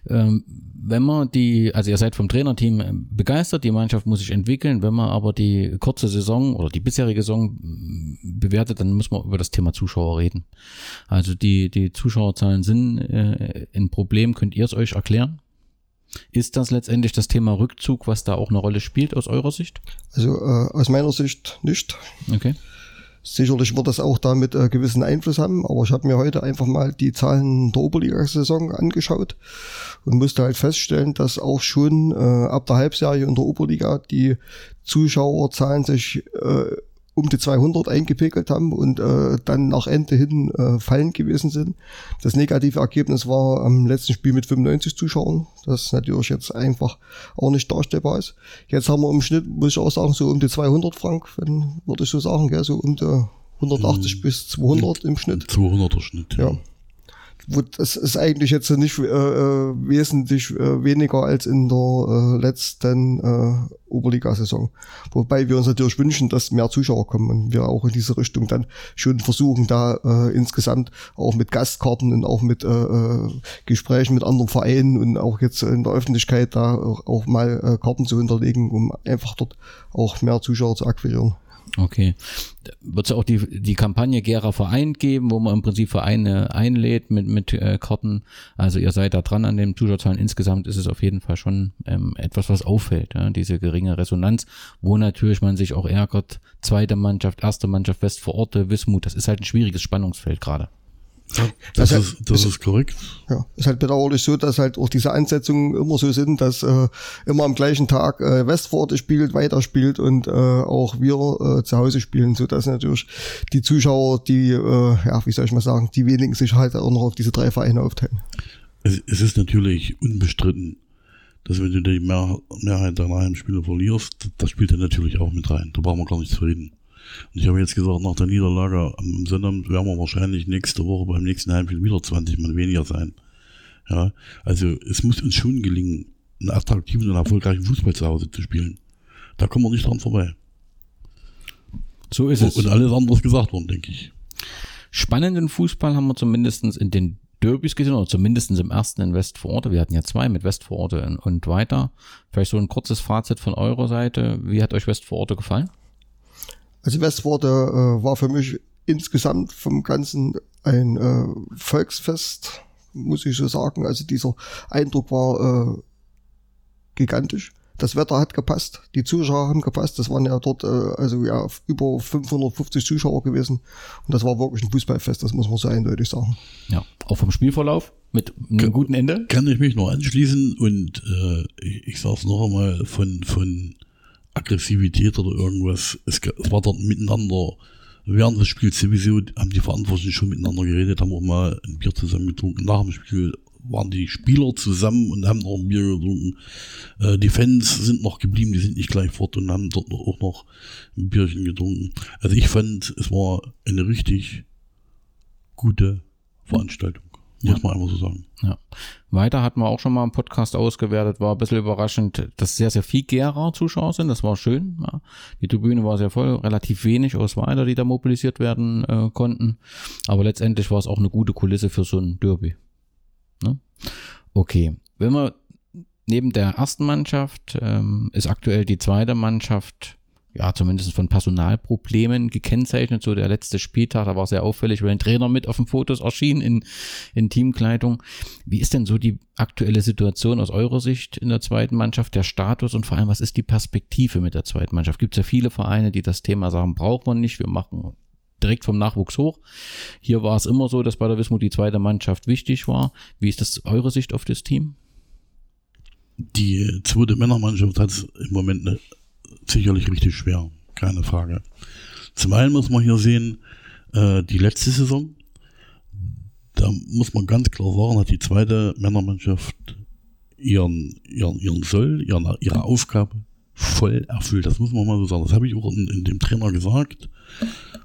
Ähm, wenn man die, also ihr seid vom Trainerteam äh, begeistert, die Mannschaft muss sich entwickeln. Wenn man aber die kurze Saison oder die bisherige Saison bewertet, dann muss man über das Thema Zuschauer reden. Also die, die Zuschauerzahlen sind äh, ein Problem. Könnt ihr es euch erklären? Ist das letztendlich das Thema Rückzug, was da auch eine Rolle spielt aus eurer Sicht? Also äh, aus meiner Sicht nicht. Okay. Sicherlich wird das auch damit äh, gewissen Einfluss haben, aber ich habe mir heute einfach mal die Zahlen der Oberliga-Saison angeschaut und musste halt feststellen, dass auch schon äh, ab der Halbserie in der Oberliga die Zuschauerzahlen sich äh, um die 200 eingepegelt haben und äh, dann nach Ende hin äh, fallend gewesen sind. Das negative Ergebnis war am letzten Spiel mit 95 Zuschauern, das natürlich jetzt einfach auch nicht darstellbar ist. Jetzt haben wir im Schnitt, muss ich auch sagen, so um die 200 Frank, wenn, würde ich so sagen, gell, so um die 180 bis 200 im Schnitt. 200er Schnitt. Ja. Wo- Das ist eigentlich jetzt nicht äh, äh, wesentlich äh, weniger als in der äh, letzten äh, Oberliga-Saison. Wobei wir uns natürlich wünschen, dass mehr Zuschauer kommen und wir auch in diese Richtung dann schon versuchen, da äh, insgesamt auch mit Gastkarten und auch mit äh, äh, Gesprächen mit anderen Vereinen und auch jetzt in der Öffentlichkeit da auch, mal äh, Karten zu hinterlegen, um einfach dort auch mehr Zuschauer zu akquirieren. Okay. Wird es auch die, die Kampagne Gera vereint geben, wo man im Prinzip Vereine einlädt mit, mit äh, Karten? Also ihr seid da dran an den Zuschauerzahlen. Insgesamt ist es auf jeden Fall schon ähm, etwas, was auffällt, ja? diese geringe Resonanz, wo natürlich man sich auch ärgert. Zweite Mannschaft, erste Mannschaft, West vor Orte, Wismut, das ist halt ein schwieriges Spannungsfeld gerade. Das, Das ist, das ist korrekt. Ja, ist halt bedauerlich so, dass halt auch diese Ansetzungen immer so sind, dass äh, immer am gleichen Tag äh, Westforte spielt, weiterspielt und äh, auch wir äh, zu Hause spielen, so dass natürlich die Zuschauer, die, äh, ja, wie soll ich mal sagen, die wenigen sich halt auch noch auf diese drei Vereine aufteilen. Es, es ist natürlich unbestritten, dass wenn du die Mehr, Mehrheit deiner Heimspiele verlierst, das spielt ja natürlich auch mit rein. Da brauchen wir gar nicht zu reden. Und ich habe jetzt gesagt, nach der Niederlage am Sonnabend werden wir wahrscheinlich nächste Woche beim nächsten Heimspiel wieder 20 Mal weniger sein. Ja, also es muss uns schon gelingen, einen attraktiven und erfolgreichen Fußball zu Hause zu spielen. Da kommen wir nicht dran vorbei. So ist es. Und alles andere ist gesagt worden, denke ich. Spannenden Fußball haben wir zumindest in den Derbys gesehen, oder zumindest im ersten in West vor Orte. Wir hatten ja zwei mit West vor Orte und- weiter. Vielleicht so ein kurzes Fazit von eurer Seite. Wie hat euch West vor Orte gefallen? Also Westworte äh, war für mich insgesamt vom Ganzen ein äh, Volksfest, muss ich so sagen. Also dieser Eindruck war äh, gigantisch. Das Wetter hat gepasst, die Zuschauer haben gepasst. Das waren ja dort äh, also ja über 550 Zuschauer gewesen und das war wirklich ein Fußballfest. Das muss man so eindeutig sagen. Ja, auch vom Spielverlauf mit einem Ge- guten Ende. Kann ich mich noch anschließen und äh, ich, ich sage es noch einmal von, von Aggressivität oder irgendwas. Es, es war dort miteinander, während des Spiels sowieso haben die Verantwortlichen schon miteinander geredet, haben auch mal ein Bier zusammen getrunken. Nach dem Spiel waren die Spieler zusammen und haben noch ein Bier getrunken. Äh, die Fans sind noch geblieben, die sind nicht gleich fort und haben dort auch noch ein Bierchen getrunken. Also ich fand, es war eine richtig gute Veranstaltung. Muss man einfach so sagen. Ja. Weiter hatten wir auch schon mal einen Podcast ausgewertet, war ein bisschen überraschend, dass sehr, sehr viel Gera Zuschauer sind. Das war schön. Ja. Die Tribüne war sehr voll, relativ wenig Ausweiler, die da mobilisiert werden äh, konnten. Aber letztendlich war es auch eine gute Kulisse für so ein Derby. Ne? Okay. Wenn wir neben der ersten Mannschaft ähm, ist aktuell die zweite Mannschaft ja, zumindest von Personalproblemen gekennzeichnet. So der letzte Spieltag, da war sehr auffällig, weil ein Trainer mit auf den Fotos erschien in, in Teamkleidung. Wie ist denn so die aktuelle Situation aus eurer Sicht in der zweiten Mannschaft, der Status und vor allem, was ist die Perspektive mit der zweiten Mannschaft? Gibt es ja viele Vereine, die das Thema sagen, braucht man nicht, wir machen direkt vom Nachwuchs hoch. Hier war es immer so, dass bei der Wismut die zweite Mannschaft wichtig war. Wie ist das eure Sicht auf das Team? Die zweite Männermannschaft hat im Moment ne, sicherlich richtig schwer, keine Frage. Zum einen muss man hier sehen, äh, die letzte Saison, da muss man ganz klar sagen, hat die zweite Männermannschaft ihren, ihren, ihren Soll, ihren, ihre Aufgabe voll erfüllt. Das muss man mal so sagen. Das habe ich auch in, in dem Trainer gesagt,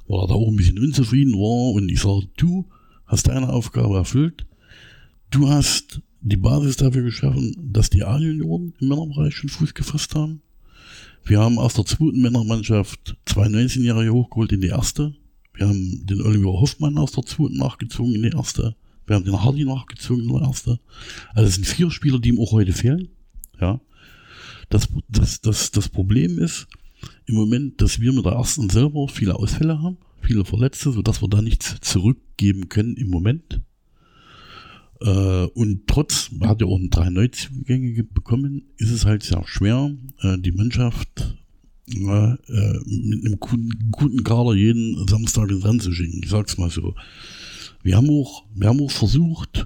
weil er da auch ein bisschen unzufrieden war. Und ich sage, du hast deine Aufgabe erfüllt. Du hast die Basis dafür geschaffen, dass die A-Junioren im Männerbereich schon Fuß gefasst haben. Wir haben aus der zweiten Männermannschaft zwei 19-Jährige hochgeholt in die erste. Wir haben den Oliver Hoffmann aus der zweiten nachgezogen in die erste. Wir haben den Hardy nachgezogen in die erste. Also es sind vier Spieler, die ihm auch heute fehlen. Ja. Das, das, das, das Problem ist im Moment, dass wir mit der ersten selber viele Ausfälle haben, viele Verletzte, sodass wir da nichts zurückgeben können im Moment. Äh, und trotz, man hat ja auch drei Neuzugänge ge- bekommen, ist es halt sehr schwer, äh, die Mannschaft äh, mit einem guten, Kader jeden Samstag ins Rennen zu schicken. Ich sag's mal so. Wir haben auch, wir haben auch versucht,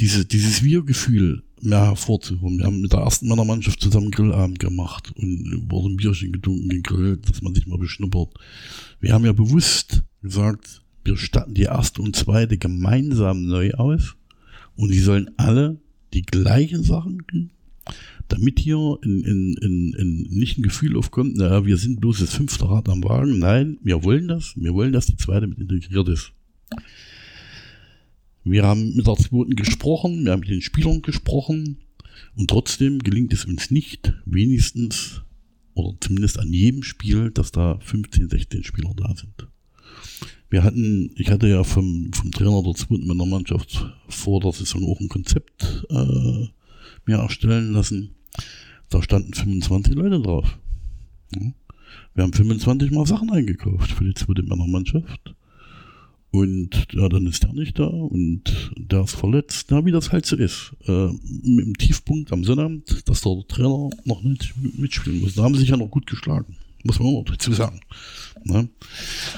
diese, dieses Wir-Gefühl mehr hervorzuholen. Wir haben mit der ersten Männermannschaft zusammen Grillabend gemacht und wurde ein Bierchen getrunken, gegrillt, dass man sich mal beschnuppert. Wir haben ja bewusst gesagt, wir statten die erste und zweite gemeinsam neu aus und die sollen alle die gleichen Sachen kriegen, damit hier in, in, in, in nicht ein Gefühl aufkommt, naja, wir sind bloß das fünfte Rad am Wagen. Nein, wir wollen das. Wir wollen, dass die zweite mit integriert ist. Wir haben mit der zweiten gesprochen, wir haben mit den Spielern gesprochen und trotzdem gelingt es uns nicht, wenigstens oder zumindest an jedem Spiel, dass da 15, 16 Spieler da sind. Wir hatten, ich hatte ja vom, vom Trainer der zweiten Männermannschaft vor der Saison auch ein Konzept äh, mir erstellen lassen. Da standen 25 Leute drauf. Ja. Wir haben 25 Mal Sachen eingekauft für die zweite Männermannschaft. Und ja, dann ist der nicht da und der ist verletzt. Na, wie das halt so ist. Äh, Im Tiefpunkt am Sonnabend, dass der Trainer noch nicht mitspielen muss. Da haben sie sich ja noch gut geschlagen. Muss man auch dazu sagen. Ne?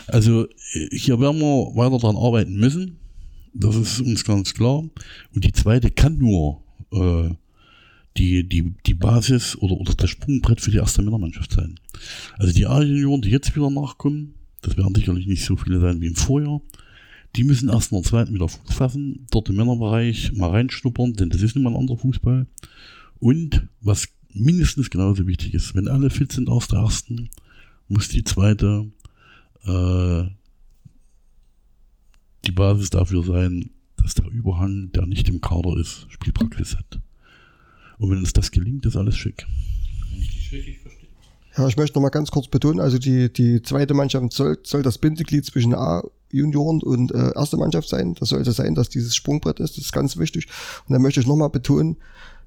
Also hier werden wir weiter daran arbeiten müssen. Das ist uns ganz klar. Und die zweite kann nur äh, die, die, die Basis oder, oder das Sprungbrett für die erste Männermannschaft sein. Also die A-Junioren, die jetzt wieder nachkommen, das werden sicherlich nicht so viele sein wie im Vorjahr. Die müssen erst in der zweiten wieder Fuß fassen, dort im Männerbereich mal reinschnuppern, denn das ist nun mal ein anderer Fußball. Und was mindestens genauso wichtig ist, wenn alle fit sind aus der ersten, muss die zweite äh, die Basis dafür sein, dass der Überhang, der nicht im Kader ist, Spielpraxis hat. Und wenn uns das gelingt, ist alles schick. Ja, ich möchte noch mal ganz kurz betonen, also die, die zweite Mannschaft soll, soll das Bindeglied zwischen A-Junioren und äh, erste Mannschaft sein. Das sollte sein, dass dieses Sprungbrett ist. Das ist ganz wichtig. Und dann möchte ich noch mal betonen,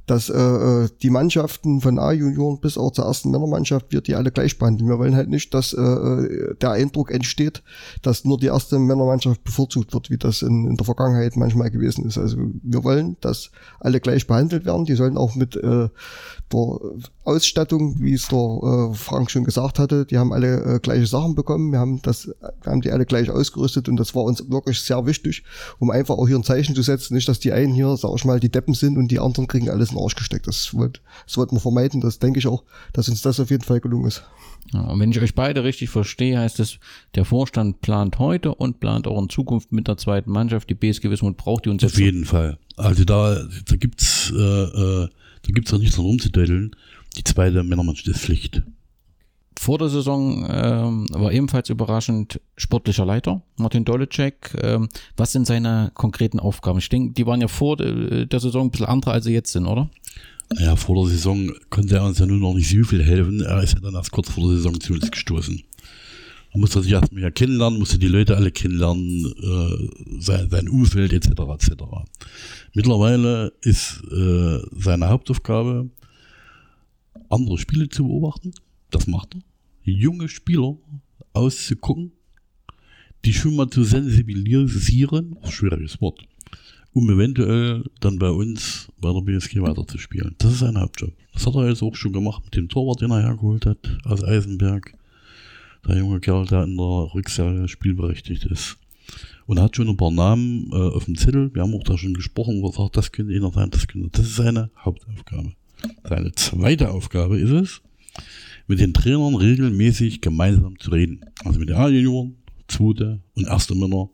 dass äh, äh, die Mannschaften von A-Junioren bis auch zur ersten Männermannschaft wir die alle gleich behandeln. Wir wollen halt nicht, dass äh, äh, der Eindruck entsteht, dass nur die erste Männermannschaft bevorzugt wird, wie das in, in der Vergangenheit manchmal gewesen ist. Also wir wollen, dass alle gleich behandelt werden. Die sollen auch mit äh, der Ausstattung, wie es der äh, Frank schon gesagt hatte, die haben alle äh, gleiche Sachen bekommen. Wir haben das, wir haben die alle gleich ausgerüstet und das war uns wirklich sehr wichtig, um einfach auch hier ein Zeichen zu setzen. Nicht, dass die einen hier, sag ich mal, die Deppen sind und die anderen kriegen alles in den Arsch gesteckt. Das, wollt, das wollten wir vermeiden. Das denke ich auch, dass uns das auf jeden Fall gelungen ist. Ja, und wenn ich euch beide richtig verstehe, heißt es, der Vorstand plant heute und plant auch in Zukunft mit der zweiten Mannschaft. Die BSG Wismut braucht die uns Auf jeden Fall. Also da, da gibt's, äh, äh, da gibt's auch nichts rumzudödeln. Die zweite Männermannschaft ist Pflicht. Vor der Saison ähm, war ebenfalls überraschend sportlicher Leiter, Martin Dolecek. Ähm, was sind seine konkreten Aufgaben? Ich denke, die waren ja vor de, der Saison ein bisschen andere, als sie jetzt sind, oder? Ja, vor der Saison konnte er uns ja nur noch nicht so viel helfen. Er ist ja dann erst kurz vor der Saison zu uns gestoßen. Man musste sich erstmal ja kennenlernen, musste die Leute alle kennenlernen, äh, sein, sein Umfeld etc. etc. Mittlerweile ist äh, seine Hauptaufgabe, andere Spiele zu beobachten. Das macht er. Junge Spieler auszugucken, die schon mal zu sensibilisieren, schwieriges Wort, um eventuell dann bei uns bei der BSG weiterzuspielen. Das ist sein Hauptjob. Das hat er jetzt auch schon gemacht mit dem Torwart, den er hergeholt hat aus Eisenberg. Der junge Kerl, der in der Rückserie spielberechtigt ist. Und er hat schon ein paar Namen äh, auf dem Zettel. Wir haben auch da schon gesprochen, wo er sagt, das könnte einer sein, das könnte. Das ist seine Hauptaufgabe. Seine zweite Aufgabe ist es, mit den Trainern regelmäßig gemeinsam zu reden. Also mit den A-Junioren, zweite und erste Männer,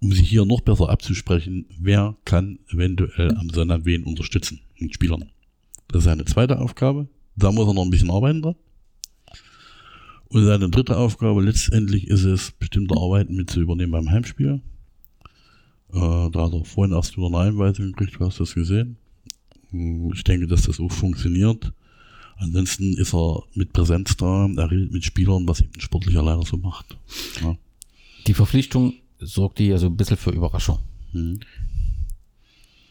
um sich hier noch besser abzusprechen, wer kann eventuell am Sonntag wen unterstützen mit Spielern. Das ist seine zweite Aufgabe. Da muss er noch ein bisschen arbeiten dran. Und seine dritte Aufgabe letztendlich ist es, bestimmte Arbeiten mit zu übernehmen beim Heimspiel. Äh, da hat er vorhin erst wieder eine Einweisung gekriegt, du hast das gesehen. Ich denke, dass das auch funktioniert. Ansonsten ist er mit Präsenz da, er redet mit Spielern, was eben ein sportlicher Leiter so macht. Ja. Die Verpflichtung sorgte ja so ein bisschen für Überraschung. Mhm.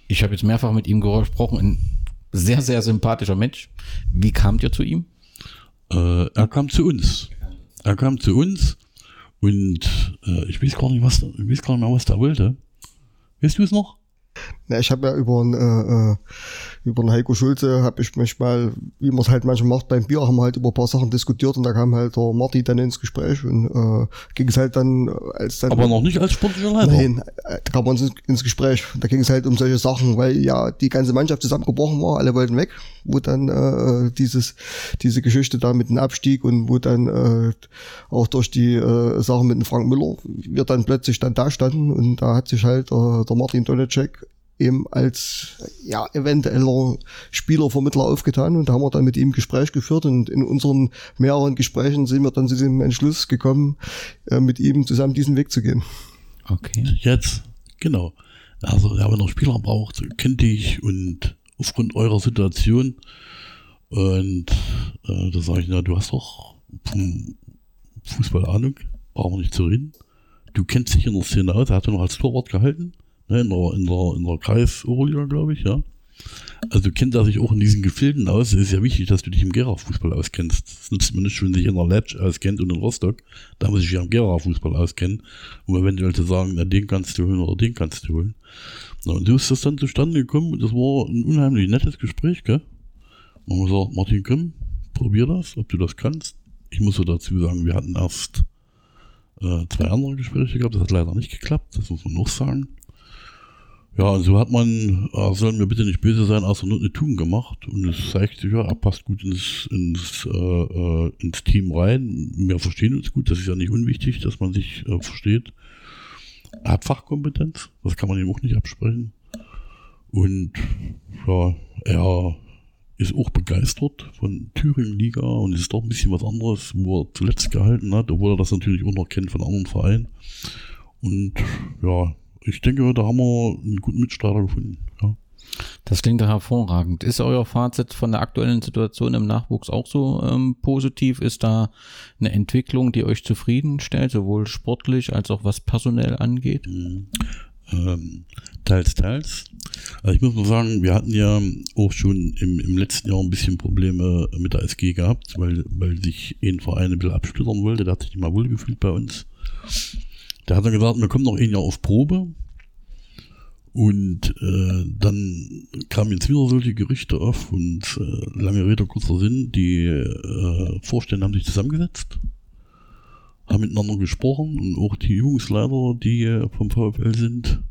Ich habe jetzt mehrfach mit ihm gesprochen, ein sehr, sehr sympathischer Mensch. Wie kamt ihr zu ihm? Äh, er kam zu uns. Er kam zu uns und äh, ich weiß gar nicht, was, ich weiß gar nicht mehr, was der wollte. Weißt du es noch? Na, ich habe ja über einen, äh, äh, über einen Heiko Schulze, habe ich mich mal, wie man es halt manchmal macht beim Bier, haben wir halt über ein paar Sachen diskutiert und da kam halt der Marty dann ins Gespräch und äh, ging es halt dann, äh, als dann... Aber noch nicht als sportlicher Leiter. Nein, äh, da kam man ins, ins Gespräch. Da ging es halt um solche Sachen, weil ja die ganze Mannschaft zusammengebrochen war, alle wollten weg, wo dann äh, dieses diese Geschichte da mit dem Abstieg und wo dann äh, auch durch die äh, Sachen mit dem Frank Müller wir dann plötzlich dann da standen und da hat sich halt äh, der Martin Donacek eben als ja eventueller Spielervermittler aufgetan und da haben wir dann mit ihm Gespräch geführt und in unseren mehreren Gesprächen sind wir dann zu diesem Entschluss gekommen, äh, mit ihm zusammen diesen Weg zu gehen. Okay. Jetzt, genau. Also, ja, wenn er Spieler braucht, kennt dich und aufgrund eurer Situation und äh, da sage ich, na, du hast doch vom Fußball Ahnung, brauchen wir nicht zu reden. Du kennst dich in der Szene aus, er hat ja noch als Torwart gehalten, ne, in der, in der, in der Kreis Oberliga, glaube ich, ja. Also kennt er sich auch in diesen Gefilden aus. Es ist ja wichtig, dass du dich im Gera-Fußball auskennst. Das nutzt man nicht, wenn sich in der Lepsch auskennt und in Rostock. Da muss ich ja im Gera-Fußball auskennen, um eventuell zu sagen, na, den kannst du holen oder den kannst du holen. Na, und so ist das dann zustande gekommen und das war ein unheimlich nettes Gespräch, gell? Und man sagt, Martin, komm, probier das, ob du das kannst. Ich muss so dazu sagen, wir hatten erst äh, zwei andere Gespräche gehabt, das hat leider nicht geklappt, das muss man noch sagen. Ja, so hat man, äh, soll mir bitte nicht böse sein, nur eine Tugend gemacht. Und es zeigt sich ja, er passt gut ins, ins, äh, äh, ins Team rein. Wir verstehen uns gut, das ist ja nicht unwichtig, dass man sich äh, versteht. Er hat Fachkompetenz, das kann man ihm auch nicht absprechen. Und ja, er ist auch begeistert von Thüringen-Liga und ist doch ein bisschen was anderes, wo er zuletzt gehalten hat, obwohl er das natürlich auch noch kennt von anderen Vereinen. Und ja, ich denke, da haben wir einen guten Mitstreiter gefunden. Ja. Das klingt doch hervorragend. Ist euer Fazit von der aktuellen Situation im Nachwuchs auch so ähm, positiv? Ist da eine Entwicklung, die euch zufriedenstellt, sowohl sportlich als auch was personell angeht? Mhm. Ähm, teils, teils. Also ich muss mal sagen, wir hatten ja auch schon im, im letzten Jahr ein bisschen Probleme mit der SG gehabt, weil, weil sich ein Verein ein bisschen absplittern wollte. Der hat sich nicht mal wohlgefühlt bei uns. Der hat dann gesagt, wir kommen noch ein Jahr auf Probe. Und äh, dann kamen jetzt wieder solche Gerüchte auf und äh, lange Rede, kurzer Sinn, die äh, Vorstände haben sich zusammengesetzt, haben miteinander gesprochen und auch die Übungsleiter, die vom VfL sind,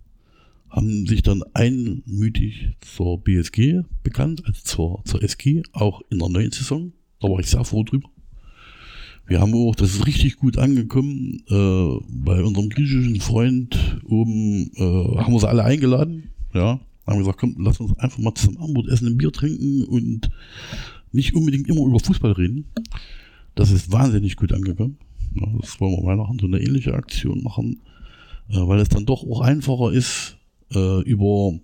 haben sich dann einmütig zur BSG bekannt, also zur, zur SG, auch in der neuen Saison. Da war ich sehr froh drüber. Wir haben auch, das ist richtig gut angekommen, äh, bei unserem griechischen Freund oben äh, haben wir sie alle eingeladen. Ja, haben gesagt, komm, lass uns einfach mal zusammen Abendbrot essen, ein Bier trinken und nicht unbedingt immer über Fußball reden. Das ist wahnsinnig gut angekommen. Ja, das wollen wir Weihnachten so eine ähnliche Aktion machen, äh, weil es dann doch auch einfacher ist, äh, über,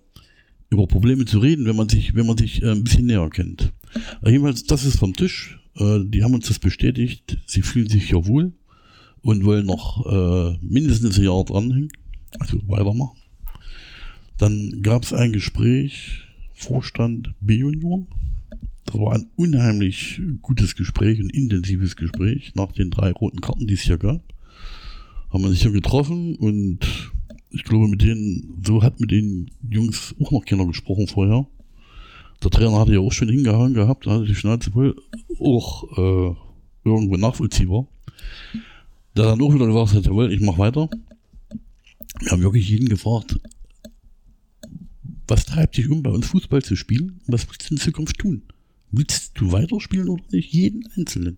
über Probleme zu reden, wenn man sich, wenn man sich äh, ein bisschen näher kennt. Äh, jedenfalls, das ist vom Tisch. Äh, die haben uns das bestätigt. Sie fühlen sich ja wohl und wollen noch äh, mindestens ein Jahr dranhängen, also weitermachen. Dann gab es ein Gespräch, Vorstand B-Union. Das war ein unheimlich gutes Gespräch, ein intensives Gespräch nach den drei roten Karten, die es hier gab. Haben wir sich hier getroffen und ich glaube, mit denen, so hat mit den Jungs auch noch keiner gesprochen vorher. Der Trainer hatte ja auch schon hingehauen gehabt, hatte die Schnauze voll, auch äh, irgendwo nachvollziehbar. Der dann auch wieder gesagt hat, jawohl, ich mach weiter. Wir haben wirklich jeden gefragt, was treibt dich um, bei uns Fußball zu spielen? Was willst du in Zukunft tun? Willst du weiterspielen oder nicht? Jeden Einzelnen.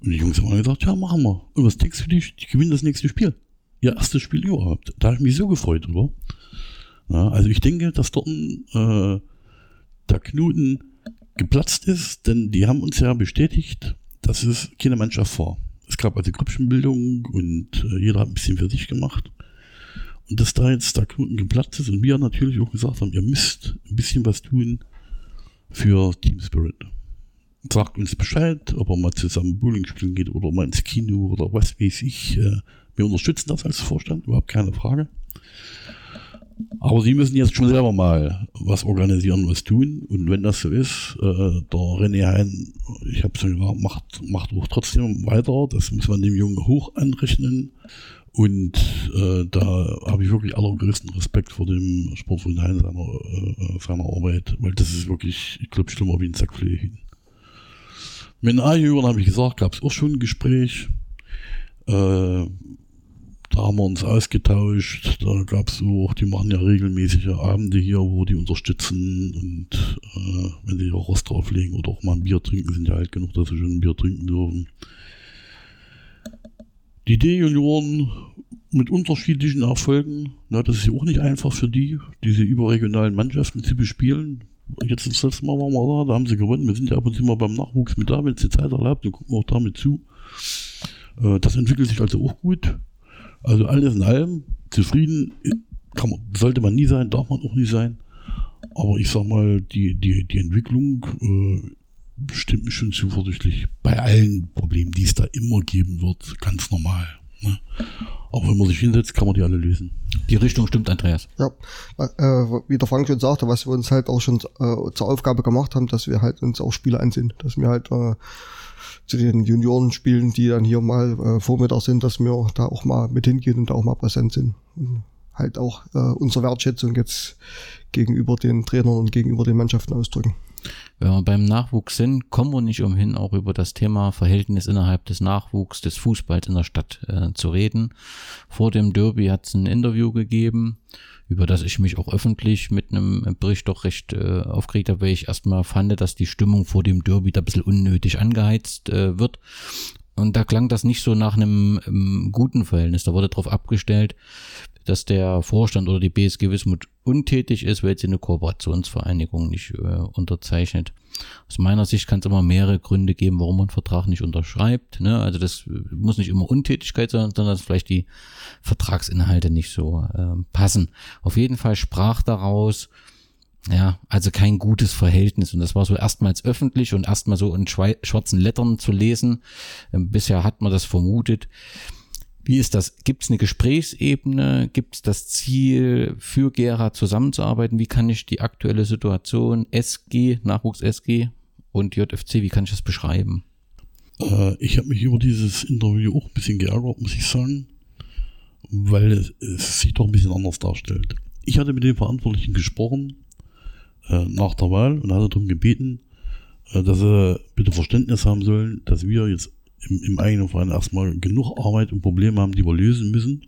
Und die Jungs haben gesagt, ja, machen wir. Und was denkst du, dich? ich gewinne das nächste Spiel? Ihr erstes Spiel überhaupt. Da habe ich mich so gefreut drüber. Ja, also ich denke, dass dort äh, der Knoten geplatzt ist, denn die haben uns ja bestätigt, dass es keine Mannschaft war. Es gab also Grüppchenbildung und äh, jeder hat ein bisschen für sich gemacht. Und dass da jetzt der Knoten geplatzt ist und wir natürlich auch gesagt haben, ihr müsst ein bisschen was tun für Team Spirit. Sagt uns Bescheid, ob er mal zusammen Bowling spielen geht oder mal ins Kino oder was weiß ich. Äh, wir unterstützen das als Vorstand, überhaupt keine Frage. Aber sie müssen jetzt schon selber mal was organisieren, was tun. Und wenn das so ist, äh, der René Hein, ich habe schon gesagt, macht, macht auch trotzdem weiter. Das muss man dem Jungen hoch anrechnen. Und äh, da habe ich wirklich allergrößten Respekt vor dem Sportfreund Hein seiner, äh, seiner Arbeit, weil das ist wirklich, ich glaube, schlimmer wie ein Sack hin. Mit den A-Jüngern habe ich gesagt, gab es auch schon ein Gespräch. Äh, da haben wir uns ausgetauscht. Da gab es auch, die machen ja regelmäßige Abende hier, wo die unterstützen und äh, wenn sie auch Rost drauflegen oder auch mal ein Bier trinken, sind ja alt genug, dass sie schon ein Bier trinken dürfen. Die D-Junioren mit unterschiedlichen Erfolgen, na, das ist ja auch nicht einfach für die, diese überregionalen Mannschaften zu bespielen. Jetzt das letzte Mal waren wir da, da haben sie gewonnen. Wir sind ja ab und zu mal beim Nachwuchs mit da, wenn es die Zeit erlaubt, dann gucken wir auch damit zu. Äh, das entwickelt sich also auch gut. Also alles in allem, zufrieden kann man, sollte man nie sein, darf man auch nie sein. Aber ich sag mal, die, die, die Entwicklung äh, stimmt mich schon zuversichtlich. Bei allen Problemen, die es da immer geben wird, ganz normal. Ne? Aber wenn man sich hinsetzt, kann man die alle lösen. Die Richtung stimmt, Andreas. Ja, äh, wie der Frank schon sagte, was wir uns halt auch schon äh, zur Aufgabe gemacht haben, dass wir halt uns auch Spiele ansehen, dass wir halt äh, zu den Juniorenspielen, die dann hier mal äh, Vormittag sind, dass wir da auch mal mit hingehen und da auch mal präsent sind. Und halt auch äh, unsere Wertschätzung jetzt gegenüber den Trainern und gegenüber den Mannschaften ausdrücken. Wenn wir beim Nachwuchs sind, kommen wir nicht umhin, auch über das Thema Verhältnis innerhalb des Nachwuchs, des Fußballs in der Stadt äh, zu reden. Vor dem Derby hat es ein Interview gegeben, über das ich mich auch öffentlich mit einem Bericht doch recht äh, aufgeregt habe, weil ich erstmal fand, dass die Stimmung vor dem Derby da ein bisschen unnötig angeheizt äh, wird. Und da klang das nicht so nach einem ähm, guten Verhältnis. Da wurde darauf abgestellt, dass der Vorstand oder die BSG Wismut untätig ist, weil sie eine Kooperationsvereinigung nicht äh, unterzeichnet. Aus meiner Sicht kann es immer mehrere Gründe geben, warum man einen Vertrag nicht unterschreibt. Ne? Also das muss nicht immer Untätigkeit sein, sondern dass vielleicht die Vertragsinhalte nicht so äh, passen. Auf jeden Fall sprach daraus, ja, also kein gutes Verhältnis. Und das war so erstmals öffentlich und erstmal so in schwarzen Lettern zu lesen. Ähm, bisher hat man das vermutet. Wie ist das? Gibt es eine Gesprächsebene? Gibt es das Ziel, für Gera zusammenzuarbeiten? Wie kann ich die aktuelle Situation SG, Nachwuchs SG und JFC, wie kann ich das beschreiben? Äh, ich habe mich über dieses Interview auch ein bisschen geärgert, muss ich sagen, weil es, es sich doch ein bisschen anders darstellt. Ich hatte mit den Verantwortlichen gesprochen äh, nach der Wahl und hatte darum gebeten, äh, dass sie bitte Verständnis haben sollen, dass wir jetzt im, im eigenen Verein erstmal genug Arbeit und Probleme haben, die wir lösen müssen.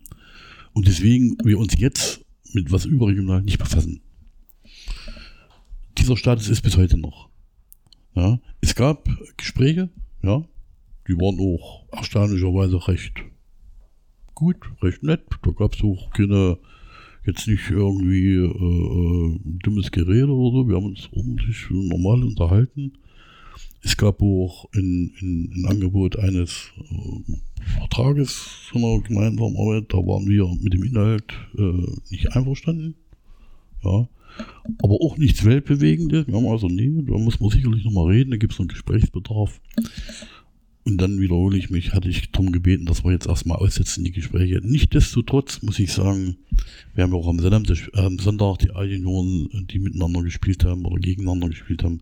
Und deswegen wir uns jetzt mit was überregional nicht befassen. Dieser Status ist bis heute noch. Ja, es gab Gespräche, ja, die waren auch erstaunlicherweise recht gut, recht nett. Da gab es auch keine, jetzt nicht irgendwie äh, äh, dummes Gerede oder so. Wir haben uns ordentlich normal unterhalten. Es gab auch ein, ein, ein Angebot eines äh, Vertrages von einer gemeinsamen Arbeit. Da waren wir mit dem Inhalt äh, nicht einverstanden. Ja. Aber auch nichts Weltbewegendes. Wir haben also, nee, da muss man sicherlich nochmal reden, da gibt es einen Gesprächsbedarf. Und dann wiederhole ich mich, hatte ich darum gebeten, dass wir jetzt erstmal aussetzen, die Gespräche. Nichtsdestotrotz muss ich sagen, wir haben ja auch am Sonntag, am Sonntag die A-Junioren, die miteinander gespielt haben oder gegeneinander gespielt haben,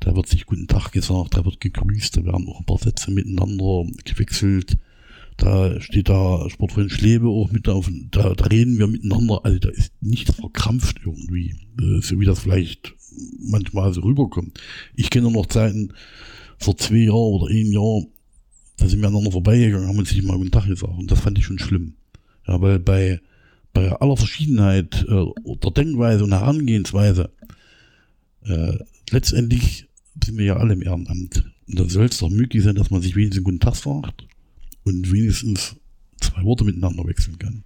da wird sich guten Tag gesagt, da wird gegrüßt, da werden auch ein paar Sätze miteinander gewechselt. Da steht da Sportfreund Schlebe auch mit auf, da, da reden wir miteinander, also da ist nichts verkrampft irgendwie, äh, so wie das vielleicht manchmal so rüberkommt. Ich kenne noch Zeiten, vor zwei Jahren oder ein Jahr, da sind wir aneinander vorbeigegangen, haben uns nicht mal guten Tag gesagt und das fand ich schon schlimm. Ja, weil bei, bei aller Verschiedenheit äh, der Denkweise und Herangehensweise äh, letztendlich sind wir ja alle im Ehrenamt. Und da soll es doch möglich sein, dass man sich wenigstens einen guten Tag sagt und wenigstens zwei Worte miteinander wechseln kann.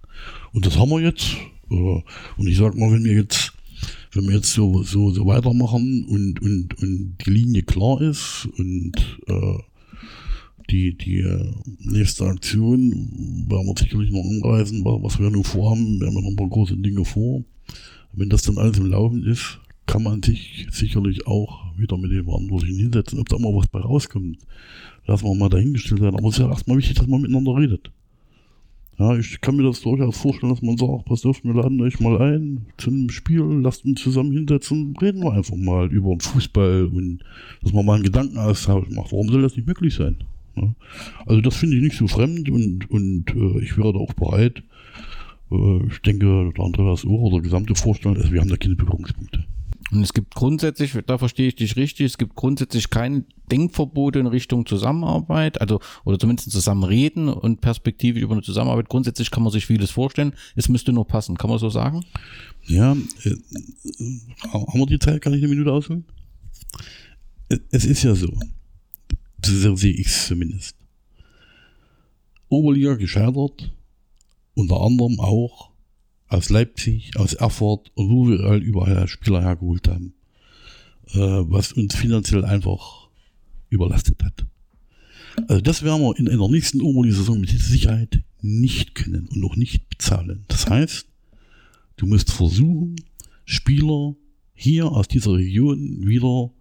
Und das haben wir jetzt. Äh, und ich sag mal, wenn wir jetzt, wenn wir jetzt so, so, so weitermachen und, und, und die Linie klar ist und äh, die, die äh, nächste Aktion werden wir sicherlich noch anreisen, was wir nun vorhaben, wir haben noch ein paar große Dinge vor. Wenn das dann alles im Laufen ist, kann man sich sicherlich auch wieder mit den Verantwortlichen hinsetzen. Ob da mal was bei rauskommt, lassen wir mal dahingestellt sein. Aber es ist ja erstmal wichtig, dass man miteinander redet. Ja, ich kann mir das durchaus vorstellen, dass man sagt, pass auf, wir laden euch mal ein zu einem Spiel, lasst uns zusammen hinsetzen, reden wir einfach mal über den Fußball und dass man mal einen Gedankenaustausch macht. Warum soll das nicht möglich sein? Ja, also das finde ich nicht so fremd und, und äh, ich wäre da auch bereit. Äh, ich denke, der Andreas auch oder der gesamte Vorstand, also wir haben da keine Berührungspunkte. Und es gibt grundsätzlich, da verstehe ich dich richtig, es gibt grundsätzlich kein Denkverbot in Richtung Zusammenarbeit, also oder zumindest zusammenreden und perspektivisch über eine Zusammenarbeit. Grundsätzlich kann man sich vieles vorstellen. Es müsste nur passen. Kann man so sagen? Ja, äh, haben wir die Zeit? Kann ich eine Minute ausholen? Es ist ja so, so sehe ich es zumindest. Oberliga gescheitert, unter anderem auch aus Leipzig, aus Erfurt und wo wir überall Spieler hergeholt haben, äh, was uns finanziell einfach überlastet hat. Also das werden wir in einer nächsten Oberliga-Saison mit Sicherheit nicht können und noch nicht bezahlen. Das heißt, du musst versuchen, Spieler hier aus dieser Region wieder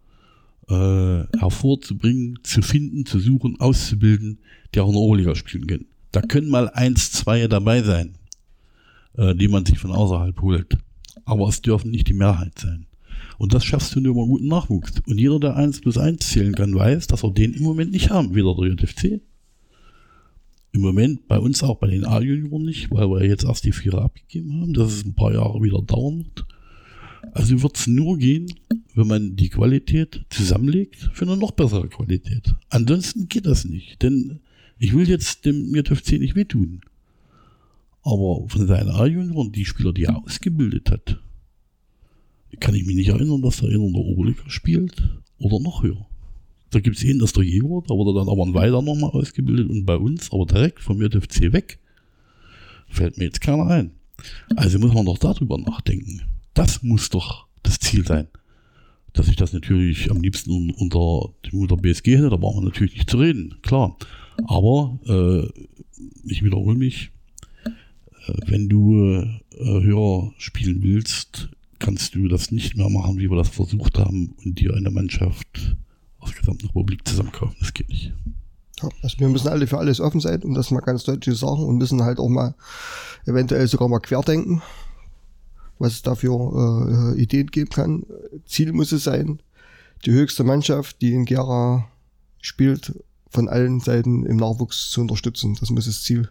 äh, hervorzubringen, zu finden, zu suchen, auszubilden, die auch in der Oberliga spielen können. Da können mal eins, zwei dabei sein, äh, die man sich von außerhalb holt. Aber es dürfen nicht die Mehrheit sein. Und das schaffst du nur über guten Nachwuchs. Und jeder, der 1 plus 1 zählen kann, weiß, dass wir den im Moment nicht haben. Weder der JFC. Im Moment bei uns auch bei den A-Junioren nicht, weil wir jetzt erst die Vierer abgegeben haben, dass es ein paar Jahre wieder dauern wird. Also wird es nur gehen, wenn man die Qualität zusammenlegt für eine noch bessere Qualität. Ansonsten geht das nicht. Denn ich will jetzt dem JFC nicht wehtun. Aber von seinen A-Junioren, die Spieler, die er ausgebildet hat, kann ich mich nicht erinnern, dass er in der Oberliga spielt oder noch höher. Da gibt es einen, das ist der Jäger, da wurde dann aber ein Weiler nochmal ausgebildet und bei uns, aber direkt vom JFC weg, fällt mir jetzt keiner ein. Also muss man doch darüber nachdenken. Das muss doch das Ziel sein. Dass ich das natürlich am liebsten unter dem Mutter BSG hätte, da brauchen wir natürlich nicht zu reden, klar. Aber äh, ich wiederhole mich, wenn du äh, höher spielen willst, kannst du das nicht mehr machen, wie wir das versucht haben und dir eine Mannschaft aus der gesamten Republik zusammenkaufen. Das geht nicht. Ja, also wir müssen alle für alles offen sein, um das mal ganz deutlich zu sagen und müssen halt auch mal eventuell sogar mal querdenken, was es da für äh, Ideen geben kann. Ziel muss es sein, die höchste Mannschaft, die in Gera spielt, von allen Seiten im Nachwuchs zu unterstützen. Das muss das Ziel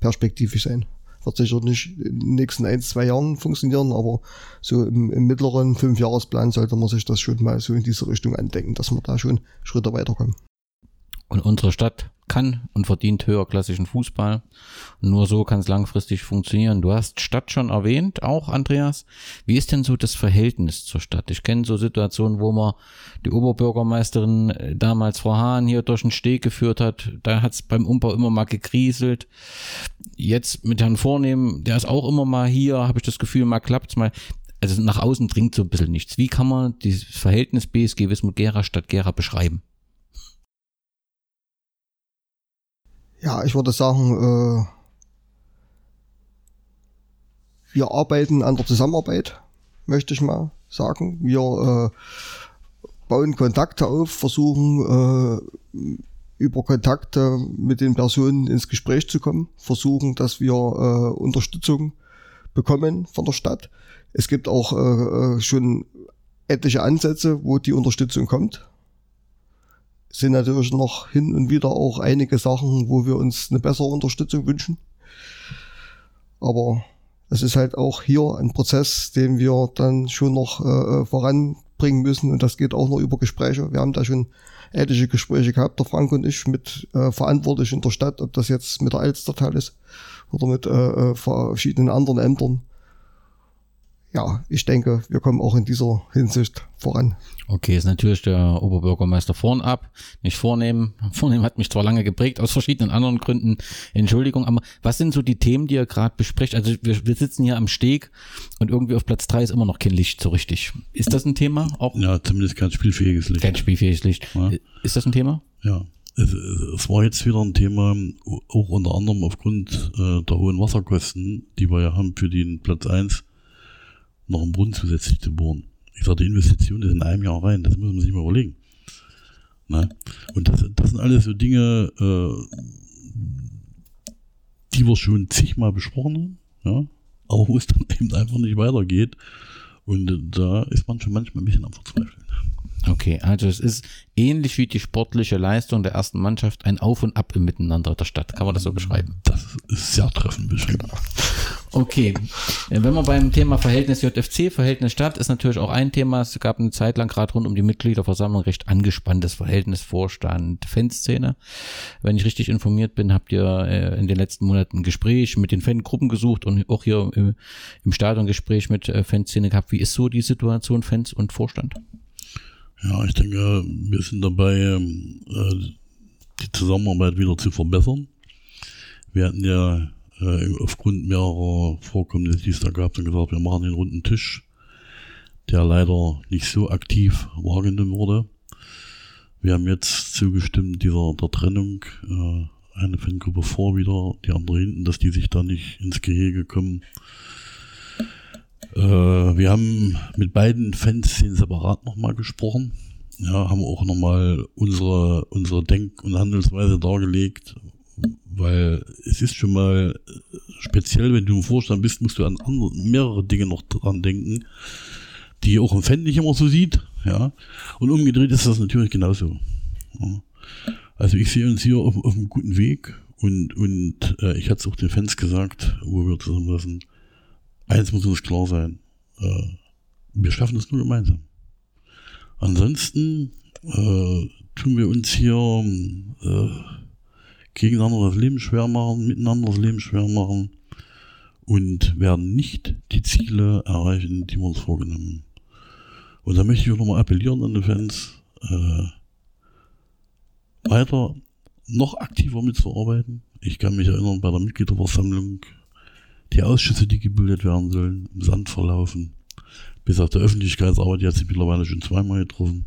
perspektivisch sein wird sicher nicht in den nächsten ein, zwei Jahren funktionieren, aber so im, im mittleren Fünfjahresplan sollte man sich das schon mal so in diese Richtung andenken, dass wir da schon Schritte weiterkommen. Und unsere Stadt kann und verdient höherklassigen Fußball. Und nur so kann es langfristig funktionieren. Du hast Stadt schon erwähnt, auch Andreas. Wie ist denn so das Verhältnis zur Stadt? Ich kenne so Situationen, wo man die Oberbürgermeisterin äh, damals Frau Hahn hier durch den Steg geführt hat. Da hat es beim Umbau immer mal gekrieselt. Jetzt mit Herrn Vornehm, der ist auch immer mal hier, habe ich das Gefühl, mal klappt's mal. Also nach außen dringt so ein bisschen nichts. Wie kann man dieses Verhältnis BSG Wismut Gera Stadt Gera beschreiben? Ja, ich würde sagen, äh, wir arbeiten an der Zusammenarbeit, möchte ich mal sagen. Wir äh, bauen Kontakte auf, versuchen äh, über Kontakte mit den Personen ins Gespräch zu kommen, versuchen, dass wir äh, Unterstützung bekommen von der Stadt. Es gibt auch äh, äh schon etliche Ansätze, wo die Unterstützung kommt sind natürlich noch hin und wieder auch einige Sachen, wo wir uns eine bessere Unterstützung wünschen. Aber es ist halt auch hier ein Prozess, den wir dann schon noch äh, voranbringen müssen und das geht auch nur über Gespräche. Wir haben da schon etliche Gespräche gehabt, der Frank und ich, mit äh, Verantwortlichen der Stadt, ob das jetzt mit der Alstertal ist oder mit äh, äh verschiedenen anderen Ämtern ja, ich denke, wir kommen auch in dieser Hinsicht voran. Okay, ist natürlich der Oberbürgermeister vornab, nicht vornehmen. Vornehmen hat mich zwar lange geprägt, aus verschiedenen anderen Gründen. Entschuldigung, aber was sind so die Themen, die ihr gerade besprecht? Also wir, wir, sitzen hier am Steg und irgendwie auf Platz drei ist immer noch kein Licht so richtig. Ist das ein Thema? Auch ja, zumindest kein spielfähiges Licht. Kein spielfähiges Licht. Ja. Ist das ein Thema? Ja. Es, es, war jetzt wieder ein Thema, auch unter anderem aufgrund äh, der hohen Wasserkosten, die wir ja haben für den Platz eins noch einen Brunnen zusätzlich zu bohren. Ich sage, die Investition ist in einem Jahr rein, das muss man sich mal überlegen. Na? Und das, das sind alles so Dinge, äh, die wir schon zigmal besprochen haben, ja? aber wo es dann eben einfach nicht weitergeht. Und da ist man schon manchmal ein bisschen am Verzweifeln. Okay, also es ist ähnlich wie die sportliche Leistung der ersten Mannschaft ein Auf und Ab im Miteinander der Stadt. Kann man das so beschreiben? Das ist sehr treffend beschrieben. Okay, wenn man beim Thema Verhältnis JFC, Verhältnis Stadt, ist natürlich auch ein Thema. Es gab eine Zeit lang gerade rund um die Mitgliederversammlung recht angespanntes Verhältnis Vorstand, Fanszene. Wenn ich richtig informiert bin, habt ihr äh, in den letzten Monaten ein Gespräch mit den Fangruppen gesucht und auch hier im Stadion Gespräch mit äh, Fanszene gehabt. Wie ist so die Situation Fans und Vorstand? Ja, ich denke, wir sind dabei, ähm, äh, die Zusammenarbeit wieder zu verbessern. Wir hatten ja äh, aufgrund mehrerer Vorkommnisse, die es da gab, dann gesagt, wir machen den runden Tisch, der leider nicht so aktiv wahrgenommen wurde. Wir haben jetzt zugestimmt dieser der Trennung, äh, eine Fangruppe vor wieder, die andere hinten, dass die sich da nicht ins Gehege kommen. Äh, wir haben mit beiden Fanszenen separat nochmal gesprochen. Ja, haben auch nochmal unsere, unsere Denk- und Handelsweise dargelegt, weil es ist schon mal äh, speziell, wenn du im Vorstand bist, musst du an andere, mehrere Dinge noch dran denken, die auch ein Fan nicht immer so sieht, ja. Und umgedreht ist das natürlich genauso. Ja. Also ich sehe uns hier auf, auf einem guten Weg und, und äh, ich hatte es auch den Fans gesagt, wo wir zusammensaßen, eins muss uns klar sein, äh, wir schaffen es nur gemeinsam. Ansonsten äh, tun wir uns hier äh, gegeneinander das Leben schwer machen, miteinander das Leben schwer machen und werden nicht die Ziele erreichen, die wir uns vorgenommen. Und da möchte ich nochmal appellieren an die Fans, äh, weiter noch aktiver mitzuarbeiten. Ich kann mich erinnern, bei der Mitgliederversammlung, die Ausschüsse, die gebildet werden sollen, im Sand verlaufen. Bis auf der Öffentlichkeitsarbeit, die hat sich mittlerweile schon zweimal getroffen.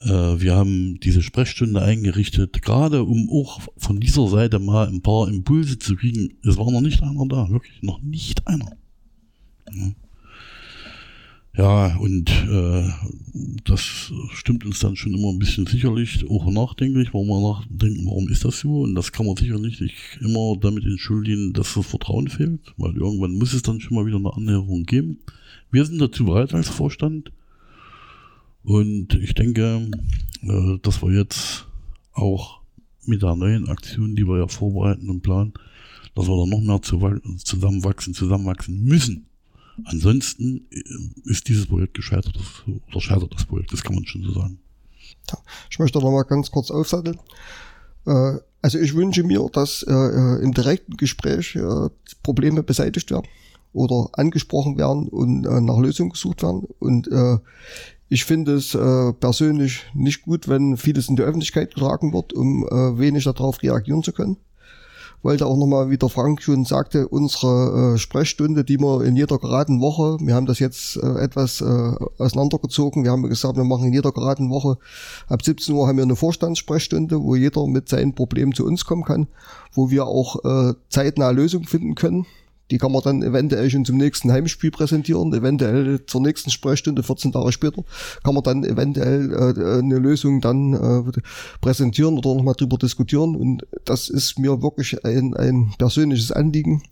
Äh, wir haben diese Sprechstunde eingerichtet, gerade um auch von dieser Seite mal ein paar Impulse zu kriegen. Es war noch nicht einer da, wirklich noch nicht einer. Ja. Ja, und äh, das stimmt uns dann schon immer ein bisschen sicherlich auch nachdenklich, warum wir nachdenken, warum ist das so? Und das kann man sicherlich nicht immer damit entschuldigen, dass das Vertrauen fehlt, weil irgendwann muss es dann schon mal wieder eine Annäherung geben. Wir sind dazu bereit als Vorstand. Und ich denke, äh, dass wir jetzt auch mit der neuen Aktion, die wir ja vorbereiten und planen, dass wir da noch mehr zusammenwachsen, zusammenwachsen müssen Ansonsten äh, ist dieses Projekt gescheitert, oder scheitert das Projekt, das kann man schon so sagen. Ich möchte noch mal ganz kurz aufsatteln. Äh, also ich wünsche mir, dass äh, im direkten Gespräch Probleme beseitigt werden oder angesprochen werden und nach Lösungen gesucht werden. Und ich finde es persönlich nicht gut, wenn vieles in die Öffentlichkeit getragen wird, um wenig darauf reagieren zu können wollte auch nochmal, wie der Frank schon sagte, unsere äh, Sprechstunde, die wir in jeder geraden Woche, wir haben das jetzt äh, etwas äh, auseinandergezogen, wir haben gesagt, wir machen in jeder geraden Woche, ab 17 Uhr haben wir eine Vorstandssprechstunde, wo jeder mit seinen Problemen zu uns kommen kann, wo wir auch äh, zeitnah Lösungen finden können. Die kann man dann eventuell schon zum nächsten Heimspiel präsentieren, eventuell zur nächsten Sprechstunde 14 Tage später kann man dann eventuell äh, eine Lösung dann äh, präsentieren oder nochmal drüber diskutieren. Und das ist mir wirklich ein, ein persönliches Anliegen,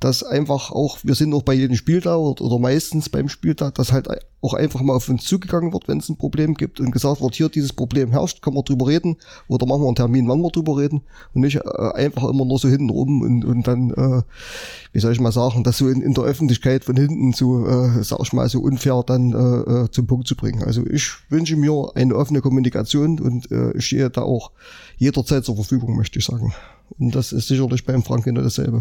dass einfach auch, wir sind auch bei jedem Spiel da oder, meistens beim Spiel da, dass halt auch einfach mal auf uns zugegangen wird, wenn es ein Problem gibt und gesagt wird, hier dieses Problem herrscht, können wir drüber reden oder machen wir einen Termin, wann wir drüber reden und nicht äh, einfach immer nur so hinten rum und, und dann, äh, wie soll ich mal sagen, das so in, in der Öffentlichkeit von hinten so, äh, sag ich mal, so unfair dann äh, äh, zum Punkt zu bringen. Also ich wünsche mir eine offene Kommunikation und äh, ich stehe da auch jederzeit zur Verfügung, möchte ich sagen. Und das ist sicherlich beim Frank genau dasselbe.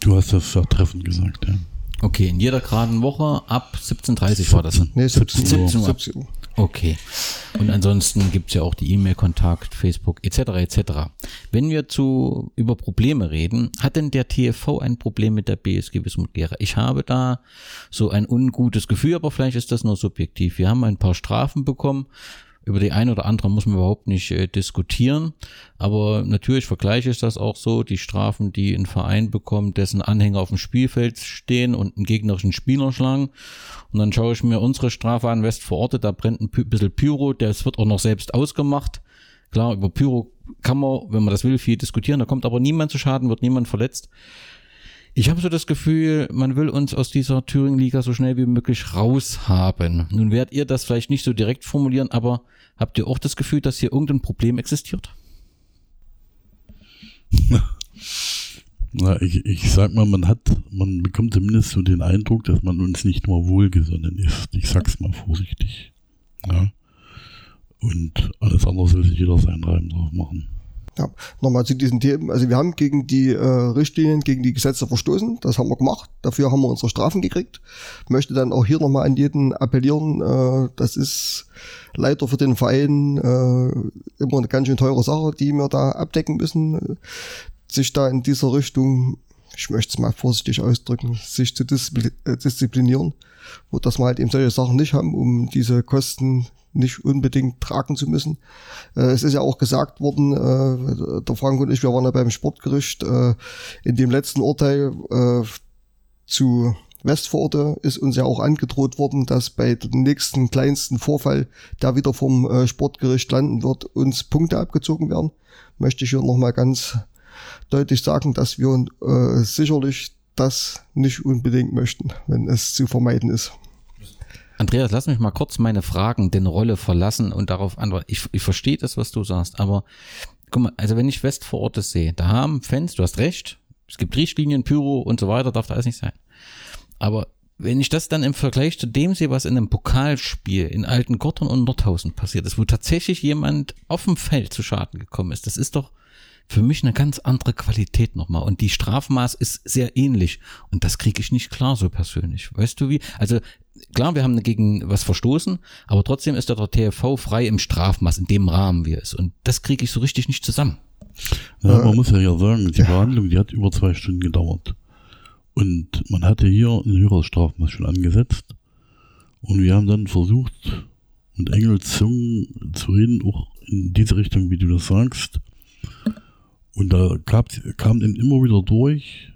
Du hast das sehr treffend gesagt, ja. Okay, in jeder geraden Woche ab 17.30 war das. Nee, 17, 17 Uhr. 17 Uhr. Okay. Und ansonsten gibt's ja auch die E-Mail-Kontakt, Facebook etc. etc. Wenn wir zu über Probleme reden, hat denn der TFV ein Problem mit der BSG Wismut Gera? Ich habe da so ein ungutes Gefühl, aber vielleicht ist das nur subjektiv. Wir haben ein paar Strafen bekommen über die eine oder andere muss man überhaupt nicht äh, diskutieren. Aber natürlich vergleiche ich das auch so. Die Strafen, die ein Verein bekommt, dessen Anhänger auf dem Spielfeld stehen und einen gegnerischen Spieler schlagen. Und dann schaue ich mir unsere Strafe an, West vor Ort, da brennt ein bisschen Pyro, das wird auch noch selbst ausgemacht. Klar, über Pyro kann man, wenn man das will, viel diskutieren. Da kommt aber niemand zu Schaden, wird niemand verletzt. Ich habe so das Gefühl, man will uns aus dieser Thüringen-Liga so schnell wie möglich raushaben. Nun werdet ihr das vielleicht nicht so direkt formulieren, aber habt ihr auch das Gefühl, dass hier irgendein Problem existiert? Na, ich, ich sag mal, man hat, man bekommt zumindest so den Eindruck, dass man uns nicht nur wohlgesonnen ist. Ich sag's mal vorsichtig. Ja. Und alles andere soll sich jeder seinen Reim drauf machen. Ja, nochmal zu diesen Themen. Also wir haben gegen die äh, Richtlinien, gegen die Gesetze verstoßen. Das haben wir gemacht. Dafür haben wir unsere Strafen gekriegt. Möchte dann auch hier nochmal an jeden appellieren. Äh, das ist leider für den Verein äh, immer eine ganz schön teure Sache, die wir da abdecken müssen. Sich da in dieser Richtung, ich möchte es mal vorsichtig ausdrücken, sich zu äh, disziplinieren, wo das wir halt eben solche Sachen nicht haben, um diese Kosten nicht unbedingt tragen zu müssen. Äh, es ist ja auch gesagt worden, äh, der Frank und ich, wir waren ja beim Sportgericht, äh, in dem letzten Urteil äh, zu Westvororte ist uns ja auch angedroht worden, dass bei dem nächsten kleinsten Vorfall, der wieder vom äh, Sportgericht landen wird, uns Punkte abgezogen werden. Möchte ich hier nochmal ganz deutlich sagen, dass wir äh, sicherlich das nicht unbedingt möchten, wenn es zu vermeiden ist. Andreas, lass mich mal kurz meine Fragen den Rolle verlassen und darauf antworten. Ich, ich verstehe das, was du sagst, aber guck mal, also wenn ich Westvororte sehe, da haben Fans, du hast recht, es gibt Richtlinien, Pyro und so weiter, darf da alles nicht sein. Aber wenn ich das dann im Vergleich zu dem sehe, was in einem Pokalspiel in Alten Gottern und Nordhausen passiert ist, wo tatsächlich jemand auf dem Feld zu Schaden gekommen ist, das ist doch für mich eine ganz andere Qualität nochmal. Und die Strafmaß ist sehr ähnlich. Und das kriege ich nicht klar so persönlich. Weißt du wie? Also klar, wir haben gegen was verstoßen, aber trotzdem ist der TFV frei im Strafmaß, in dem Rahmen wie es. Und das kriege ich so richtig nicht zusammen. Ja, man muss ja ja sagen, die Verhandlung, die hat über zwei Stunden gedauert. Und man hatte hier ein höheres Strafmaß schon angesetzt. Und wir haben dann versucht, mit Engelszungen zu reden, auch in diese Richtung, wie du das sagst. Und da gab, kam eben immer wieder durch,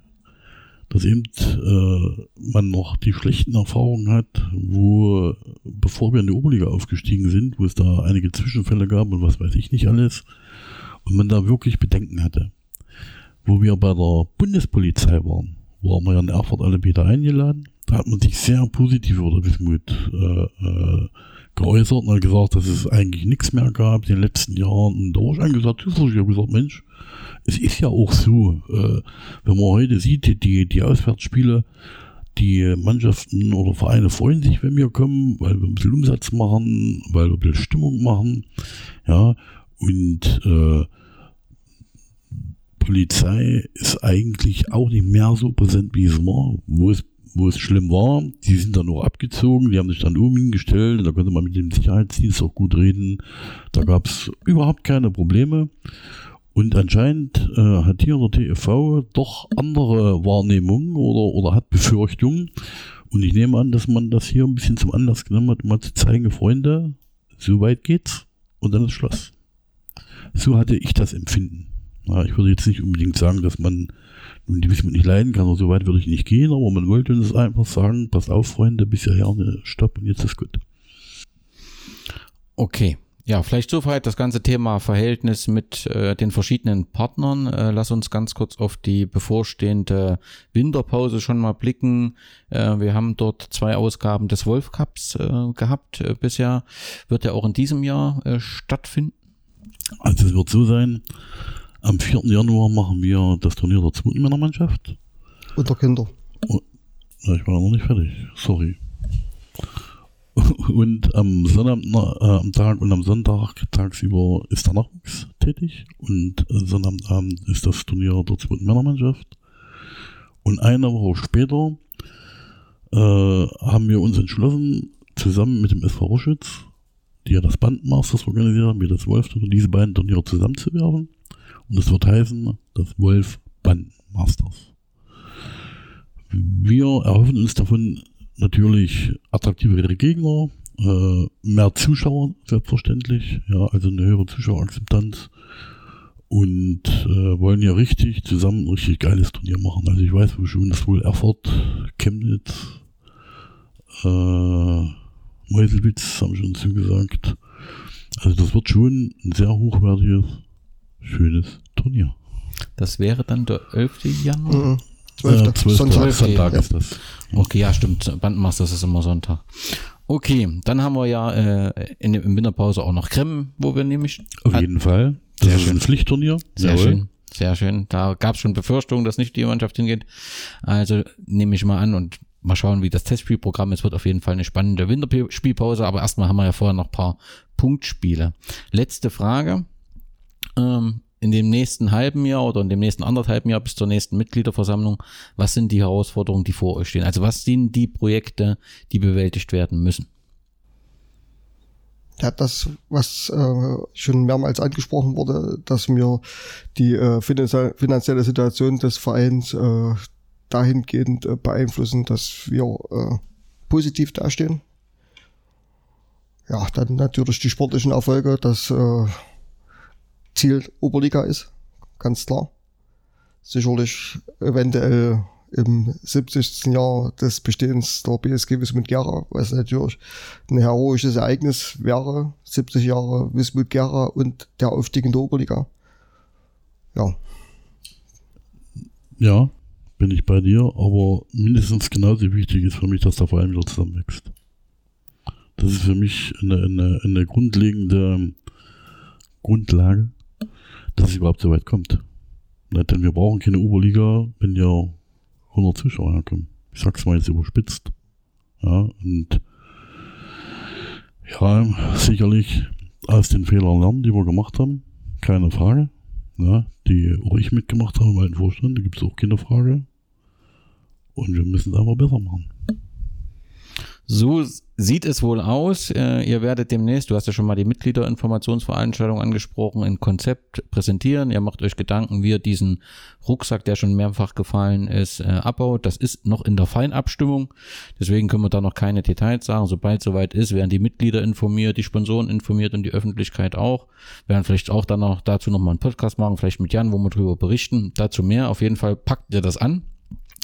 dass eben äh, man noch die schlechten Erfahrungen hat, wo, bevor wir in die Oberliga aufgestiegen sind, wo es da einige Zwischenfälle gab und was weiß ich nicht alles, und man da wirklich Bedenken hatte. Wo wir bei der Bundespolizei waren, waren wir ja in Erfurt alle wieder eingeladen. Da hat man sich sehr positiv über Wismut äh, äh, geäußert und hat gesagt, dass es eigentlich nichts mehr gab in den letzten Jahren. Und da habe ich angesagt, ich habe gesagt, Mensch, es ist ja auch so, äh, wenn man heute sieht, die, die Auswärtsspiele, die Mannschaften oder Vereine freuen sich, wenn wir kommen, weil wir ein bisschen Umsatz machen, weil wir ein bisschen Stimmung machen, ja, und äh, Polizei ist eigentlich auch nicht mehr so präsent, wie es war, wo es, wo es schlimm war. Die sind dann nur abgezogen, die haben sich dann oben hingestellt, da konnte man mit dem Sicherheitsdienst auch gut reden. Da gab es überhaupt keine Probleme. Und anscheinend äh, hat hier der TFV doch andere Wahrnehmungen oder, oder hat Befürchtungen. Und ich nehme an, dass man das hier ein bisschen zum Anlass genommen hat, um mal zu zeigen, Freunde, so weit geht's und dann ist Schluss. So hatte ich das Empfinden. Ja, ich würde jetzt nicht unbedingt sagen, dass man die Wismut nicht leiden kann, oder so weit würde ich nicht gehen, aber man wollte uns einfach sagen, pass auf, Freunde, bis hierher, ne, stopp und jetzt ist gut. Okay. Ja, vielleicht soweit das ganze Thema Verhältnis mit äh, den verschiedenen Partnern. Äh, lass uns ganz kurz auf die bevorstehende Winterpause schon mal blicken. Äh, wir haben dort zwei Ausgaben des Wolf Cups äh, gehabt äh, bisher. Wird er auch in diesem Jahr stattfinden? Also es wird so sein, am 4. Januar machen wir das Turnier der zweiten Männermannschaft. Unter Kinder. Oh, ja, ich war noch nicht fertig, sorry. Und am Sonnabend, äh, am Tag und am Sonntag tagsüber ist der Nachwuchs tätig und Sonnabendabend ist das Turnier der zweiten Männermannschaft. Und eine Woche später äh, haben wir uns entschlossen, zusammen mit dem SV Roschütz, die ja das Bandmasters organisiert haben, wie das Wolf, diese beiden Turniere zusammenzuwerfen. Und es wird heißen, das Wolf Bandmasters. Wir erhoffen uns davon natürlich attraktivere Gegner, äh, mehr Zuschauer, selbstverständlich, ja, also eine höhere Zuschauerakzeptanz und äh, wollen ja richtig zusammen ein richtig geiles Turnier machen. Also ich weiß wo schon, das wohl Erfurt, Chemnitz, äh, Meuselwitz haben schon zugesagt. Also das wird schon ein sehr hochwertiges, schönes Turnier. Das wäre dann der 11. Januar? Mhm. 12. Äh, 12. Sonntag. Sonntag ist das. Okay, ja, stimmt. Bandmasters ist immer Sonntag. Okay, dann haben wir ja äh, in der Winterpause auch noch Krem, wo wir nämlich. Auf Ah, jeden Fall. Das Sehr ist schön. ein Pflichtturnier. Sehr Jawohl. schön. Sehr schön. Da gab es schon Befürchtungen, dass nicht die Mannschaft hingeht. Also nehme ich mal an und mal schauen, wie das Testspielprogramm ist. Wird auf jeden Fall eine spannende Winterspielpause, aber erstmal haben wir ja vorher noch ein paar Punktspiele. Letzte Frage. Ähm, in dem nächsten halben Jahr oder in dem nächsten anderthalben Jahr bis zur nächsten Mitgliederversammlung, was sind die Herausforderungen, die vor euch stehen? Also was sind die Projekte, die bewältigt werden müssen? Ja, das, was äh, schon mehrmals angesprochen wurde, dass wir die äh, finanzie- finanzielle Situation des Vereins äh, dahingehend äh, beeinflussen, dass wir äh, positiv dastehen. Ja, dann natürlich die sportlichen Erfolge, das äh, Ziel Oberliga ist, ganz klar. Sicherlich eventuell im 70. Jahr des Bestehens der BSG Wismut Gera, was natürlich ein heroisches Ereignis wäre. 70 Jahre Wismut Gera und der Aufstieg in der Oberliga. Ja. Ja, bin ich bei dir, aber mindestens genauso wichtig ist für mich, dass der Verein wieder zusammenwächst. Das ist für mich eine, eine, eine grundlegende Grundlage, dass es überhaupt so weit kommt. Ja, denn wir brauchen keine Oberliga, wenn ja 100 Zuschauer herkommen. Ich sag's mal jetzt überspitzt. Ja, und ja, sicherlich aus den Fehlern lernen, die wir gemacht haben. Keine Frage. Ja, die auch ich mitgemacht habe, meinen Vorstand, da gibt es auch keine Frage. Und wir müssen es aber besser machen. So sieht es wohl aus. Äh, ihr werdet demnächst, du hast ja schon mal die Mitgliederinformationsveranstaltung angesprochen, ein Konzept präsentieren. Ihr macht euch Gedanken, wie ihr diesen Rucksack, der schon mehrfach gefallen ist, äh, abbaut. Das ist noch in der Feinabstimmung. Deswegen können wir da noch keine Details sagen. Sobald soweit ist, werden die Mitglieder informiert, die Sponsoren informiert und die Öffentlichkeit auch. Wir werden vielleicht auch dann noch dazu nochmal einen Podcast machen, vielleicht mit Jan, wo wir darüber berichten. Dazu mehr. Auf jeden Fall packt ihr das an.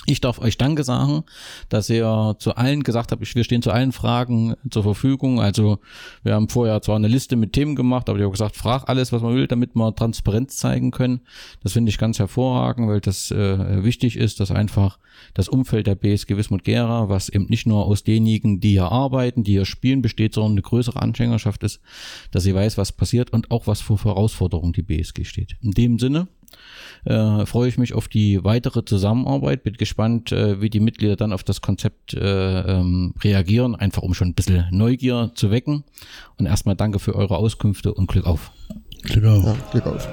Ich darf euch Danke sagen, dass ihr zu allen gesagt habt, wir stehen zu allen Fragen zur Verfügung. Also wir haben vorher zwar eine Liste mit Themen gemacht, aber ich habe gesagt, frag alles, was man will, damit wir Transparenz zeigen können. Das finde ich ganz hervorragend, weil das äh, wichtig ist, dass einfach das Umfeld der BSG Wismut Gera, was eben nicht nur aus denjenigen, die hier arbeiten, die hier spielen, besteht, sondern eine größere Anhängerschaft ist, dass sie weiß, was passiert und auch was für Herausforderungen die BSG steht. In dem Sinne, äh, freue ich mich auf die weitere Zusammenarbeit. Bin gespannt, äh, wie die Mitglieder dann auf das Konzept äh, ähm, reagieren, einfach um schon ein bisschen Neugier zu wecken. Und erstmal danke für eure Auskünfte und Glück auf. Glück auf. Ja, Glück auf.